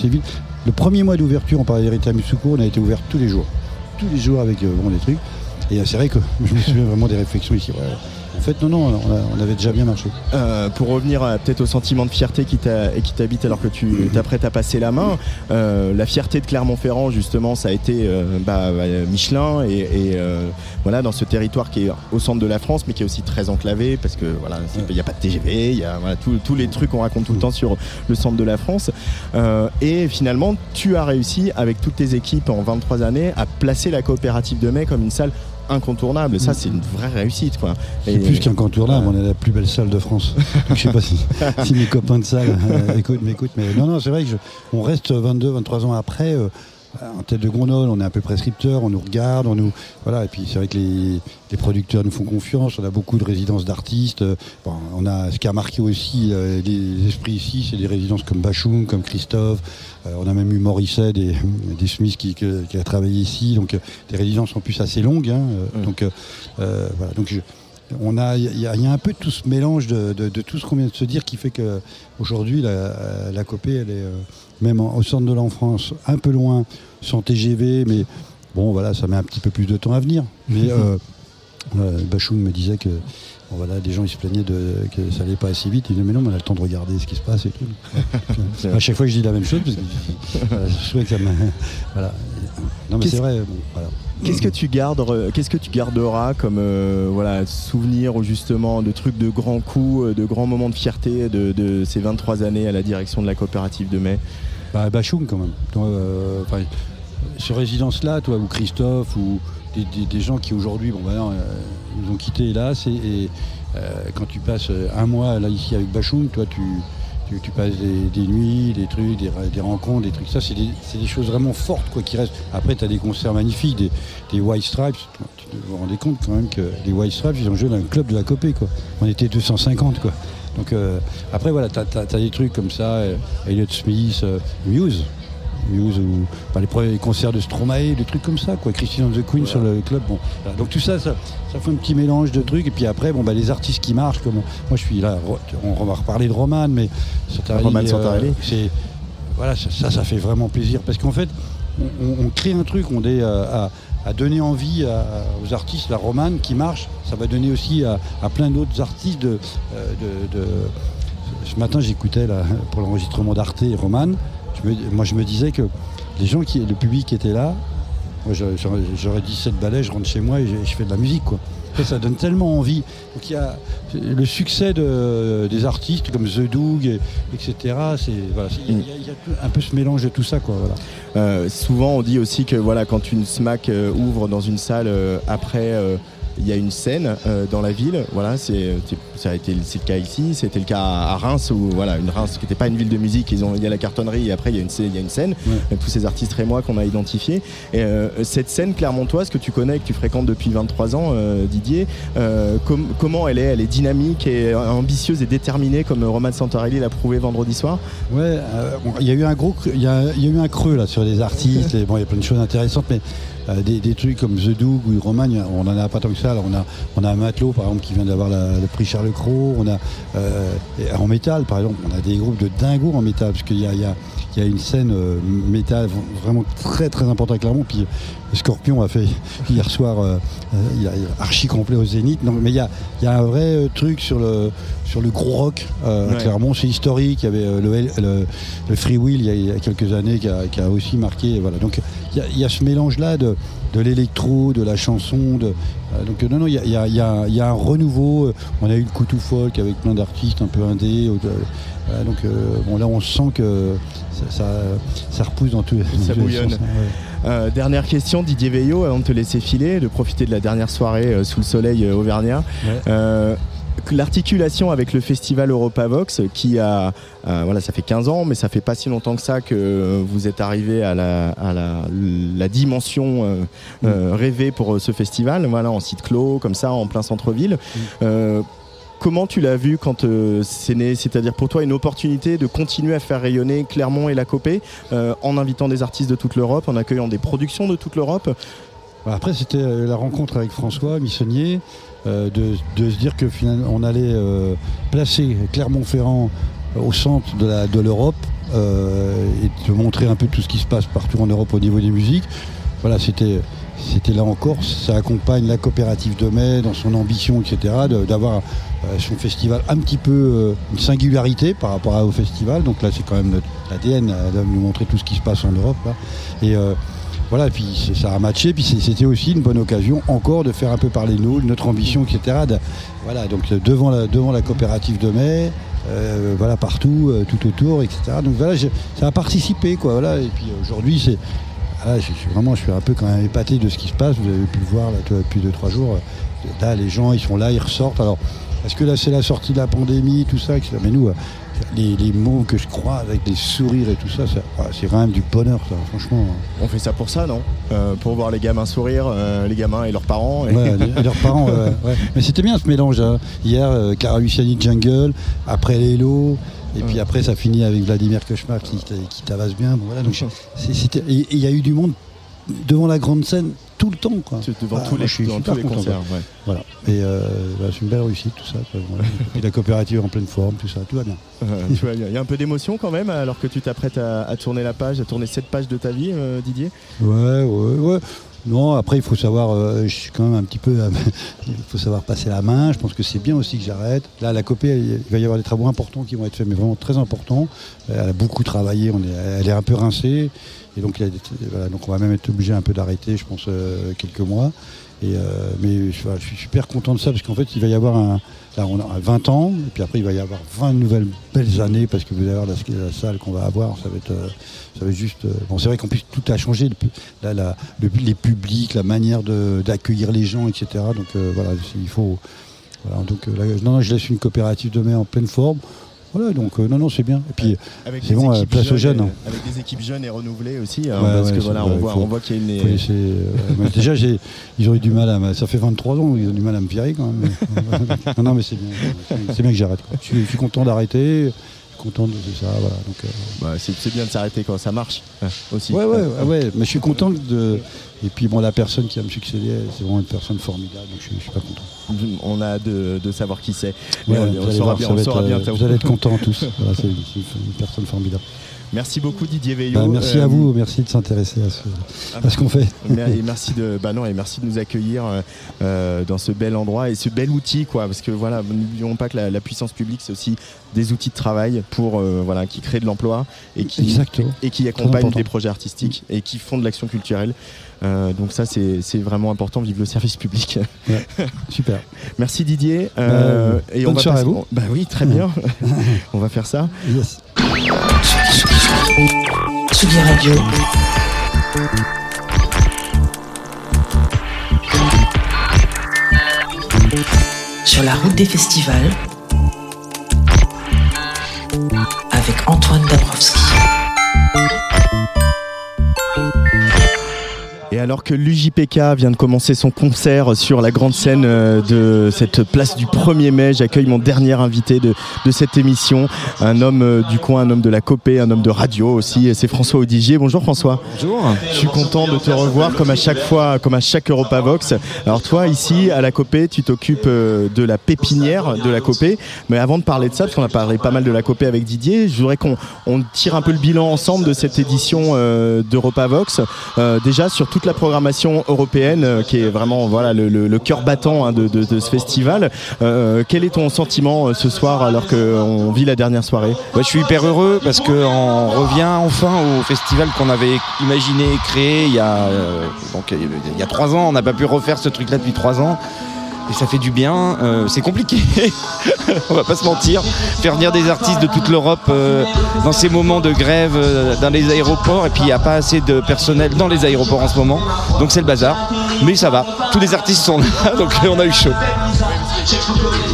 ces villes. Le premier mois d'ouverture, on parlait d'Héritage Mitsuko, on a été ouvert tous les jours, tous les jours avec euh, bon, des trucs. Et euh, c'est vrai que je me souviens vraiment des réflexions ici. En fait, non, non, on, a- on avait déjà bien marché. Euh, pour revenir euh, peut-être au sentiment de fierté qui t'habite alors que tu t'apprêtes à passer la main, euh, la fierté de Clermont-Ferrand justement ça a été euh, bah, bah, Michelin et, et, voilà dans ce territoire qui est au centre de la France mais qui est aussi très enclavé parce que voilà il n'y a pas de TGV, il y a voilà, tous- les trucs qu'on raconte tout le temps sur le centre de la France. Et finalement tu as réussi avec toutes tes équipes en 23 années à placer la coopérative de mai comme une salle incontournable ça c'est une vraie réussite quoi C'est Et- plus qu'incontournable, on est la plus belle salle de France. Donc, je sais pas si, si mes copains de salle euh, écoutent, m'écoutent, mais non, non, c'est vrai que je- on reste 22, 23 ans après. euh, en tête de gondole, on est un peu prescripteur, on nous regarde, on nous voilà. Et puis c'est vrai que les, les producteurs nous font confiance. On a beaucoup de résidences d'artistes. euh, bon, on a ce qui a marqué aussi euh, les esprits ici, c'est des résidences comme Bachung, comme Christophe. Euh, on a même eu Morisset des, des Smiths qui, a travaillé ici. Donc euh, des résidences en plus assez longues. hein, Donc voilà. Donc je- on a, il y, a- il y a un peu tout ce mélange de, de- de tout ce qu'on vient de se dire qui fait que aujourd'hui la, la copée, elle est même en- au centre de l'enfance, un peu loin, sans TGV, mais bon voilà, ça met un petit peu plus de temps à venir. Mais euh, euh, Bachung me disait que bon, voilà, des gens ils se plaignaient de, que ça allait pas assez vite. Il disait mais non, mais on a le temps de regarder ce qui se passe et tout. à chaque fois je dis la même chose parce que je trouvais que ça me voilà. Non mais c'est vrai. bon, voilà. Qu'est-ce que tu gardes, qu'est-ce que tu garderas comme euh, voilà souvenir ou justement de trucs de grands coups, euh, de grands moments de fierté de, de ces 23 années à la direction de la coopérative de mai Bah, Bachung quand même. Toi, euh, ce résidence-là, toi, ou Christophe, ou des, des- des gens qui aujourd'hui, bon, bah, non, euh, nous ont quittés hélas, et, et, quand tu passes un mois là ici avec Bachung, toi, tu, tu, passes des, nuits, des trucs, des, rencontres, des trucs. Ça, c'est des, choses vraiment fortes quoi, qui restent. Après, tu as des concerts magnifiques, des, White Stripes. Tu te vous rendez compte quand même que les White Stripes, ils ont joué dans le club de la Copée. Quoi. On était 250. Quoi. Donc euh, après, voilà, tu as, des trucs comme ça, euh, Elliott Smith, euh, Muse. Muse ou les premiers concerts de Stromae, des trucs comme ça, quoi. Christine and the Queen sur le club. Bon, voilà. Donc tout ça, ça, ça fait un petit mélange de trucs. Et puis après, bon, bah, les artistes qui marchent, comme moi je suis là, on va reparler de Roman, mais Santarelli, Roman Santarelli. c'est voilà, ça, ça, ça fait vraiment plaisir parce qu'en fait, on, on- on crée un truc, on est euh, à, à donner envie à- aux artistes, la romane qui marche, ça va donner aussi à, à plein d'autres artistes de, euh, de- de- Ce matin, j'écoutais pour l'enregistrement d'Arte et Romane. Moi, je me disais que les gens qui, le public était là, Moi, j'aurais- j'aurais 17 balais, je rentre chez moi et je, fais de la musique. Quoi. Ça, donne tellement envie. Donc il y a le succès de- des artistes comme The Doug, et- etc. c'est- Voilà, il y, a- un peu ce mélange de tout ça. Quoi. Euh, souvent, on dit aussi que voilà, quand une SMAC euh, ouvre dans une salle, euh, après, il y a une scène euh, dans la ville. Voilà, c'est, ça a été le cas ici. C'était le cas à Reims où voilà, une Reims qui n'était pas une ville de musique. Ils ont il y a la cartonnerie et après il y a une, il y a une scène. avec tous ces artistes rémois qu'on a identifiés. Et euh, cette scène clermontoise que tu connais, que tu fréquentes depuis 23 ans, euh, Didier, euh, com- comment elle est? Elle est dynamique et euh, ambitieuse et déterminée comme Roman Santarelli l'a prouvé vendredi soir? Ouais, euh, bon, il y a eu un gros, creux- il y y a eu un creux là sur les artistes. et bon, il y a plein de choses intéressantes, mais euh, des, trucs comme The Doug ou Romagne, on en a pas tant que ça. Là, on a, on a un matelot par exemple qui vient d'avoir le prix Charles Cros. On a euh, en métal par exemple, on a des groupes de dingos en métal parce qu'il y a, y a- y a une scène euh, métal vraiment très très importante à Clermont. Puis Scorpion a fait hier soir, euh, euh, il a archi complet au Zénith. Mais il y a, il y a un vrai euh, truc sur le sur le gros rock euh, Ouais. Clermont. c'est historique. Il y avait euh, le, L- le, le Free Will il y, a, il y a quelques années qui a, qui a aussi marqué. Voilà. Donc il y a, il y a ce mélange-là de, de l'électro, de la chanson. De, euh, donc euh, non, non, il y a, y un renouveau. On a eu le Coutou Folk avec plein d'artistes un peu indés. donc euh, bon, là, on sent que ça, ça, ça repousse dans tous Ça bouillonne. sens, hein, ouais. Euh, dernière question, Didier Veillot, avant de te laisser filer, de profiter de la dernière soirée euh, sous le soleil euh, auvergnat. Ouais. Euh, L'articulation avec le festival Europavox, qui a, voilà, ça fait 15 ans, mais ça fait pas si longtemps que ça que vous êtes arrivé à la, à la, la dimension euh, rêvée pour ce festival, voilà, en site clos, comme ça, en plein centre-ville. Euh, Comment tu l'as vu quand euh, c'est né C'est-à-dire pour toi une opportunité de continuer à faire rayonner Clermont et la Copée euh, en invitant des artistes de toute l'Europe, en accueillant des productions de toute l'Europe? Voilà, Après, c'était euh, la rencontre avec François Missonnier, de, de se dire que finalement, on allait placer Clermont-Ferrand au centre de l'Europe et de montrer un peu tout ce qui se passe partout en Europe au niveau des musiques. Voilà, c'était. C'était là encore, ça accompagne la coopérative de mai dans son ambition, etc., d'avoir son festival un petit peu euh, une singularité par rapport au festival. Donc là, c'est quand même l'ADN, euh, de nous montrer tout ce qui se passe en Europe. là. Et euh, voilà, puis ça a matché, puis c'était aussi une bonne occasion encore de faire un peu parler nous, notre ambition, etc. Voilà, donc euh, devant la, devant la coopérative de mai, euh, voilà, partout, euh, tout autour, etc. Donc voilà, je- ça a participé, quoi. Voilà, et puis euh, aujourd'hui, c'est. voilà, je suis vraiment, je suis un peu quand même épaté de ce qui se passe. Vous avez pu le voir là, depuis 2-3 jours. Là, les gens, ils sont là, ils ressortent. Alors, est-ce que là, c'est la sortie de la pandémie, tout ça, etc. Mais nous, euh, les, les mots que je crois avec des sourires et tout ça, ça- c'est quand même du bonheur, ça, franchement. On fait ça pour ça, non? Euh, Pour voir les gamins sourire, euh, les gamins et leurs parents. et- Ouais, leurs parents, ouais, ouais. Mais c'était bien ce mélange. hein. Hier, Clara Luciani Jungle, après Lélo, et puis après ça finit avec Vladimir Cauchemar qui, qui tabasse bien. Bon, voilà, donc c'était- il y a eu du monde devant la grande scène tout le temps. Quoi. devant Ah, tous les- je suis dans super tous les content, concerts, ouais. Voilà. Et euh, bah, c'est une belle réussite tout ça. Voilà. Et la coopérative en pleine forme, tout ça, tout va bien. Euh, Il y a un peu d'émotion quand même alors que tu t'apprêtes à, à tourner la page, à tourner cette page de ta vie, euh, Didier? Ouais, ouais, ouais. Non, après, il faut savoir, euh, je suis quand même un petit peu. euh, il faut savoir passer la main. Je pense que c'est bien aussi que j'arrête. Là, la copée, il va y avoir des travaux importants qui vont être faits, mais vraiment très importants. Elle a beaucoup travaillé, elle est un peu rincée. Et donc on va même être obligé un peu d'arrêter, je pense, euh, quelques mois. Et, euh, mais je, suis super content de ça parce qu'en fait, il va y avoir un. Là, on a 20 ans, et puis après, il va y avoir 20 nouvelles belles années parce que vous allez voir la, salle qu'on va avoir, ça va être, euh, ça va être juste. euh, bon, c'est vrai qu'en plus, tout a changé. Là, les publics, la manière d'accueillir les gens, etc. Donc, euh, voilà, il faut. Voilà, donc, là, non, non, je laisse une coopérative de mai en pleine forme. Voilà, donc, euh, non, non, c'est bien. Et puis, c'est bon, euh, place aux jeunes. et- hein. Avec des équipes jeunes et renouvelées aussi, hein, Ouais, parce ouais, que voilà, vrai, on voit, faut- on voit qu'il y a une. laisser, euh, mais déjà, ils ont eu du mal à. Ça fait 23 ans, ils ont du mal à me virer quand même. non, non, mais c'est bien. c'est- bien que j'arrête. Je suis, je suis content d'arrêter. Je suis content de ça. Voilà. Donc, euh, Bah, c'est c'est bien de s'arrêter quand ça marche hein, aussi. Ouais, ouais, ouais, ouais, mais je suis content de. Et puis, bon, la personne qui va me succéder, c'est vraiment une personne formidable, donc je suis, je suis pas content. On a hâte de, de savoir qui c'est. Ouais, on, vous on allez saura bien, on saura être, euh. Vous allez être contents tous. Voilà, c'est une personne formidable. Merci beaucoup Didier Veillot. Bah, merci Euh, à vous, merci de s'intéresser à ce, ce qu'on fait. Et merci de, bah non, et merci de nous accueillir euh, euh, dans ce bel endroit et ce bel outil, quoi. Parce que voilà, n'oublions pas que la, la puissance publique, c'est aussi des outils de travail pour euh, voilà, qui créent de l'emploi et qui Exactement. et qui accompagnent des projets artistiques et qui font de l'action culturelle. Euh, donc ça, c'est c'est vraiment important. Vive le service public. Ouais, super. Merci Didier. Euh, Euh, et bonne on va soirée à vous. Bah oui, très bien. on va faire ça. Yes. Tsugi Radio. Sur la route des festivals. Avec Antoine Dabrowski. Et alors que l'UJPK vient de commencer son concert sur la grande scène euh, de cette place du 1er mai, j'accueille mon dernier invité de, de cette émission, un homme euh, du coin, un homme de la copée, un homme de radio aussi, c'est François Audigier. Bonjour François. Bonjour. Je suis content de te revoir comme à chaque fois, comme à chaque Europavox. Alors toi ici à la copée, tu t'occupes euh, de la pépinière de la copée, mais avant de parler de ça, parce qu'on a parlé pas mal de la copée avec Didier, je voudrais qu'on on tire un peu le bilan ensemble de cette édition euh, d'Europavox. Euh, déjà sur toute la programmation européenne, euh, qui est vraiment voilà le, cœur battant hein, de, ce festival. Euh, quel est ton sentiment euh, ce soir alors qu'on vit la dernière soirée? Ouais, je suis hyper heureux parce qu'on revient enfin au festival qu'on avait imaginé et créé il y a, euh, donc, il y a trois ans. On n'a pas pu refaire ce truc-là depuis trois ans. Et ça fait du bien. Euh, c'est compliqué, on va pas se mentir. Faire venir des artistes de toute l'Europe euh, dans ces moments de grève euh, dans les aéroports. Et puis il n'y a pas assez de personnel dans les aéroports en ce moment. Donc c'est le bazar. Mais ça va. Tous les artistes sont là. Donc on a eu chaud.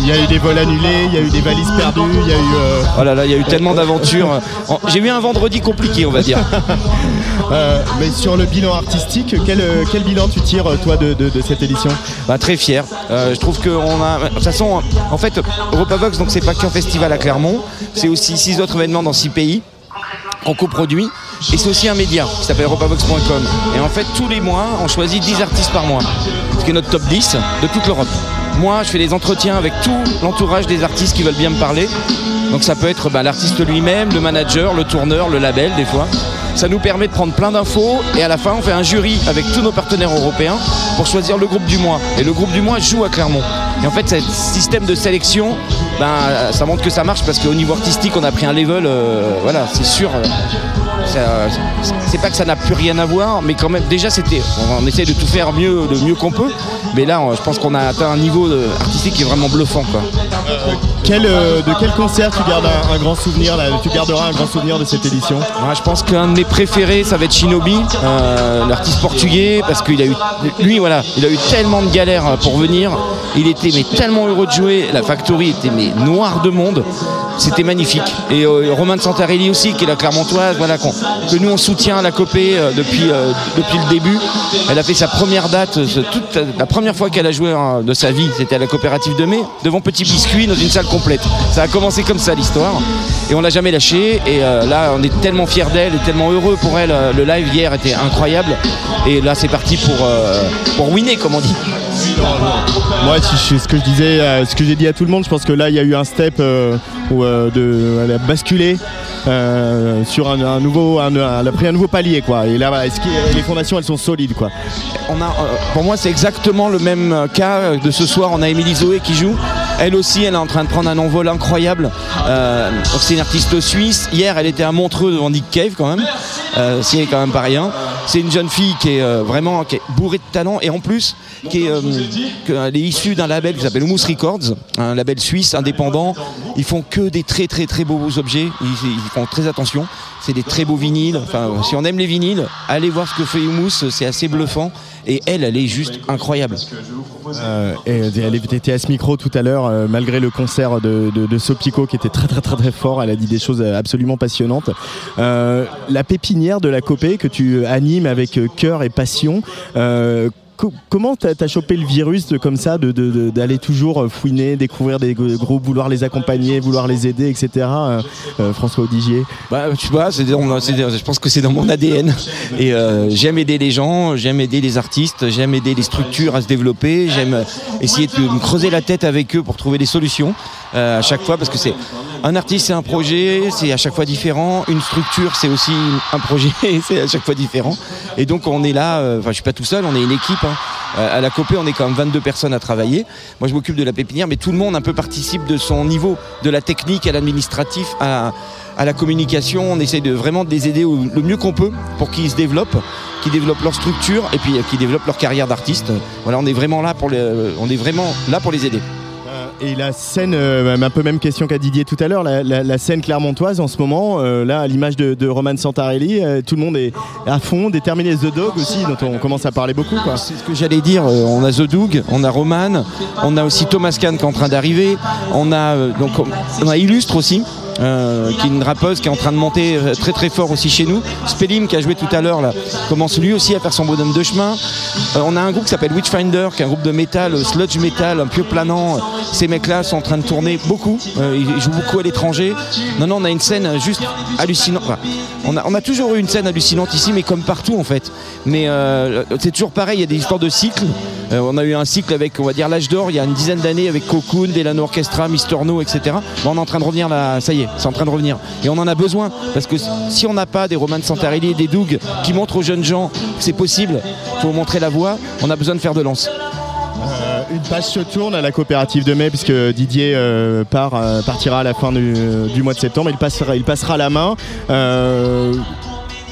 Il y a eu des vols annulés, il y a eu des valises perdues, il y a eu. euh, Oh là là, il y a eu tellement d'aventures. En- J'ai eu un vendredi compliqué, on va dire. Euh, mais sur le bilan artistique, quel, euh, quel bilan tu tires toi de, de- de cette édition? Bah, très fier. Euh, je trouve qu'on a. De toute façon, en fait, Europavox, donc c'est pas qu'un festival à Clermont, c'est aussi six autres événements dans six pays qu'on coproduit. Et c'est aussi un média qui s'appelle europavox.com. Et en fait, tous les mois, on choisit 10 artistes par mois. Ce qui est notre top 10 de toute l'Europe. Moi, je fais des entretiens avec tout l'entourage des artistes qui veulent bien me parler. Donc ça peut être bah, l'artiste lui-même, le manager, le tourneur, le label des fois. Ça nous permet de prendre plein d'infos et à la fin on fait un jury avec tous nos partenaires européens pour choisir le groupe du mois. Et le groupe du mois joue à Clermont. Et en fait, ce système de sélection, ben, ça montre que ça marche parce qu'au niveau artistique, on a pris un level, euh, voilà, c'est sûr. euh, c'est pas que ça n'a plus rien à voir, mais quand même, déjà, c'était, on, essaie de tout faire mieux, de mieux qu'on peut. Mais là, je pense qu'on a atteint un niveau de- artistique qui est vraiment bluffant, quoi. Euh, De quel concert tu gardes un, grand souvenir Tu garderas un grand souvenir de cette édition? Je pense qu'un de mes préférés, ça va être Shinobi, euh, l'artiste portugais, parce qu'il a eu, lui, il a eu tellement de galères pour venir. Il était tellement heureux de jouer. La Factory était noire de monde. C'était magnifique. Et euh, Romain de Santarelli aussi, qui est la Clermontoise, voilà, que nous on soutient à la Copée euh, depuis, le début. Elle a fait sa première date, toute, la première fois qu'elle a joué hein, de sa vie, c'était à la coopérative de mai, devant Petit Biscuit dans une salle complète. Ça a commencé comme ça l'histoire. Et on l'a jamais lâché. Et euh, là, on est tellement fiers d'elle et tellement heureux pour elle. Euh, Le live hier était incroyable. Et là, c'est parti pour, euh, pour winner, comme on dit. Moi, je- ce que je disais, euh, ce que j'ai dit à tout le monde, je pense que là, il y a eu un step euh, où de, elle a basculé euh, sur un, un nouveau, un, elle a pris un nouveau palier, quoi. Et là, voilà, les fondations, elles sont solides, quoi? On a, pour moi, c'est exactement le même cas de ce soir. On a Émilie Zoé qui joue. Elle aussi, elle est en train de prendre un envol incroyable. Euh, c'est une artiste suisse. Hier, elle était à Montreux devant Nick Cave quand même. Euh, c'est quand même pas rien. C'est une jeune fille qui est euh, vraiment bourrée de talent et en plus qui est, euh, elle est issue d'un label qui s'appelle Humus Records, un label suisse indépendant. Ils font que des très très très beaux objets. Ils, font très attention. C'est des très beaux vinyles. Enfin, si on aime les vinyles, allez voir ce que fait Humus. C'est assez bluffant. Et elle, elle est juste incroyable. Euh, et elle était à ce micro tout à l'heure, euh, malgré le concert de, de, de Sopico qui était très très très très fort. Elle a dit des choses euh, absolument passionnantes. Euh, la pépinière de la Copée que tu animes avec euh, cœur et passion. Co- Comment t'as as chopé le virus comme ça, d'aller toujours euh, fouiner, découvrir des groupes, vouloir les accompagner, vouloir les aider, etc. euh, euh, François Audigier? Bah, tu vois, je pense que c'est dans mon ADN. Et j'aime aider les gens, j'aime aider les artistes, j'aime aider les structures à se développer, j'aime essayer de me creuser la tête avec eux pour trouver des solutions. Euh, à chaque fois parce que c'est un artiste, c'est un projet, c'est à chaque fois différent. Une structure, c'est aussi un projet, c'est à chaque fois différent. Et donc on est là. euh, Enfin, je suis pas tout seul, on est une équipe. hein. Euh, À la Copé, on est quand même 22 personnes à travailler. Moi, je m'occupe de la pépinière, mais tout le monde un peu participe de son niveau, de la technique à l'administratif, à, à la communication. On essaye de vraiment de les aider au- le mieux qu'on peut pour qu'ils se développent, qu'ils développent leur structure et puis qu'ils développent leur carrière d'artiste. Voilà, on est vraiment là pour les, on est vraiment là pour les aider. Et la scène, euh, un peu même question qu'à Didier tout à l'heure, la, scène clermontoise en ce moment, euh, là à l'image de, Roman Santarelli, euh, tout le monde est à fond, déterminé The Dog aussi, dont on commence à parler beaucoup. C'est ce que j'allais dire. On a The Doug, on a Roman, on a aussi Thomas Kahn qui est en train d'arriver, on on a Illustre aussi. Euh, qui est une rappeuse qui est en train de monter euh, très très fort aussi chez nous. Spelim qui a joué tout à l'heure là commence lui aussi à faire son bonhomme de chemin. Euh, on a un groupe qui s'appelle Witchfinder qui est un groupe de métal, euh, sludge metal, un peu planant. Ces mecs-là sont en train de tourner beaucoup. Euh, ils jouent beaucoup à l'étranger. Non non, on a une scène juste hallucinante. On a toujours eu une scène hallucinante ici, mais comme partout en fait. Mais euh, c'est toujours pareil. Il y a des histoires de cycles. Euh, on a eu un cycle avec, on va dire, l'âge d'or il y a une dizaine d'années avec Cocoon, Delano Orchestra, Mister No, etc. On est en train de revenir là, ça y est, c'est en train de revenir. Et on en a besoin parce que si on n'a pas des Roman Santarelli et des Doug qui montrent aux jeunes gens que c'est possible, faut montrer la voie, on a besoin de faire de lance. Euh, une page se tourne à la coopérative de mai puisque Didier euh, part, euh, partira à la fin du, du mois de septembre. Il passera, il passera la main.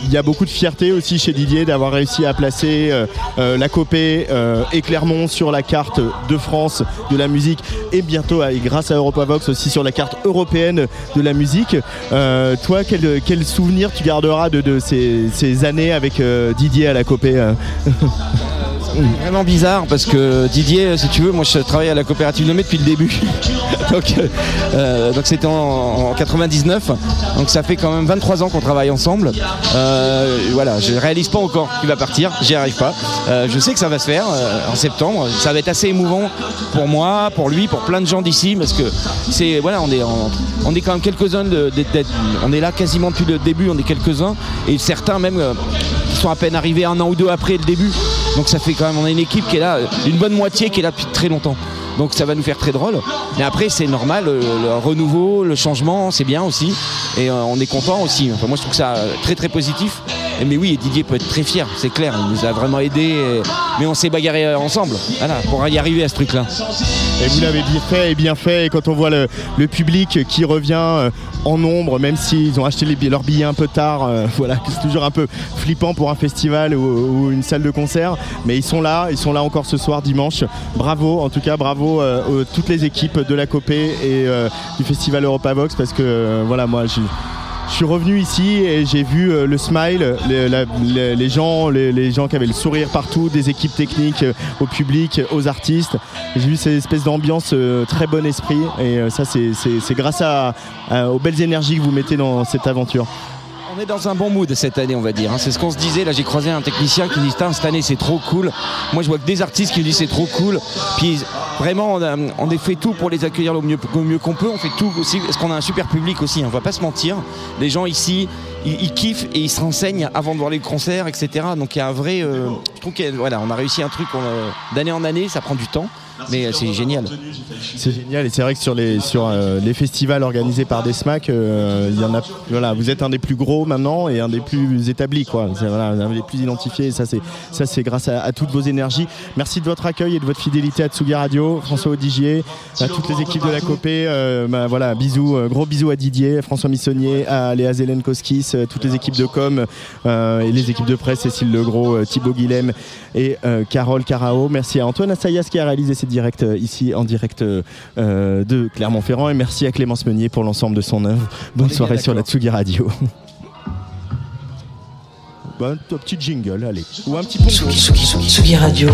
Il y a beaucoup de fierté aussi chez Didier d'avoir réussi à placer euh, euh, la Copé euh, et Clermont sur la carte de France de la musique et bientôt grâce à Europavox aussi sur la carte européenne de la musique. Euh, toi, quel, quel souvenir tu garderas de, de ces, ces années avec Didier à la Copé Vraiment bizarre parce que Didier, si tu veux, moi je travaille à la coopérative mai depuis le début. donc euh, euh, donc c'était en, en 99. Donc ça fait quand même 23 ans qu'on travaille ensemble. Euh, voilà, je réalise pas encore qu'il va partir, j'y arrive pas. Euh, je sais que ça va se faire euh, en septembre. Ça va être assez émouvant pour moi, pour lui, pour plein de gens d'ici parce que c'est voilà, on est quand même quelques-uns on est là quasiment depuis le début, on est quelques-uns et certains même euh, sont à peine arrivés un an ou deux après le début. Donc ça fait quand même, on a une équipe qui est là, une bonne moitié qui est là depuis très longtemps. Donc ça va nous faire très drôle. Mais après c'est normal, le, le renouveau, le changement, c'est bien aussi. Et euh, on est content aussi. Enfin, moi je trouve ça euh, très très positif. Mais oui, Didier peut être très fier, c'est clair. Il nous a vraiment aidés. Mais on s'est bagarré euh, ensemble. Voilà, pour y arriver à ce truc-là. Et vous l'avez bien fait et bien fait. Et quand on voit le, public qui revient euh, en nombre, même s'ils ont acheté leurs billets un peu tard, euh, voilà, c'est toujours un peu flippant pour un festival ou, une salle de concert. Mais ils sont là, ils sont là encore ce soir dimanche. Bravo, en tout cas, bravo euh, toutes les équipes de la Copé et du festival Europavox parce que voilà, moi, j'ai je suis revenu ici et j'ai vu euh, le smile, les, gens, les, gens qui avaient le sourire partout, des équipes techniques euh, au public, aux artistes. J'ai vu cette espèce d'ambiance euh, très bon esprit et euh, ça c'est- grâce aux belles énergies que vous mettez dans cette aventure. On est dans un bon mood cette année, on va dire. hein. C'est ce qu'on se disait. Là, j'ai croisé un technicien qui dit cette année c'est trop cool. Moi, je vois que des artistes qui disent c'est trop cool. Puis vraiment, on a, fait tout pour les accueillir le mieux, le mieux qu'on peut. On fait tout aussi parce qu'on a un super public aussi. hein. On va pas se mentir. Les gens ici, ils, kiffent et ils se renseignent avant de voir les concerts, etc. Donc il y a un vrai. euh, je trouve qu'on a réussi un truc a- d'année en année. Ça prend du temps, mais euh, c'est génial. C'est génial et c'est vrai que sur les, sur, euh, les festivals organisés par des SMAC, euh, il y en a, voilà, vous êtes un des plus gros maintenant et un des plus établis. Quoi. C'est, voilà, un des plus identifiés et ça c'est, ça, c'est grâce à, à toutes vos énergies. Merci de votre accueil et de votre fidélité à Tsugi Radio, François Odigier, à toutes les équipes de la Copé. euh, bah, voilà, bisous, gros bisous à Didier, François Missonnier, à Léa Zélène Koskis, euh, toutes les équipes de com euh, et les équipes de presse, Cécile Legros, Thibaut Guilhem et euh, Carole Carao. Merci à Antoine Assayas qui a réalisé ces directs euh, ici en direct euh, euh, de Clermont-Ferrand et merci à Clémence Meunier pour l'ensemble de son œuvre. Bonne soirée sur la. Tsugi Radio. Bon, un petit jingle, allez. Ou un petit pongo. Tsugi, Tsugi, Tsugi, Tsugi Radio.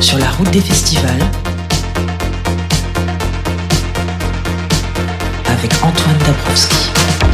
Sur la route des festivals. Avec Antoine Dabrowski.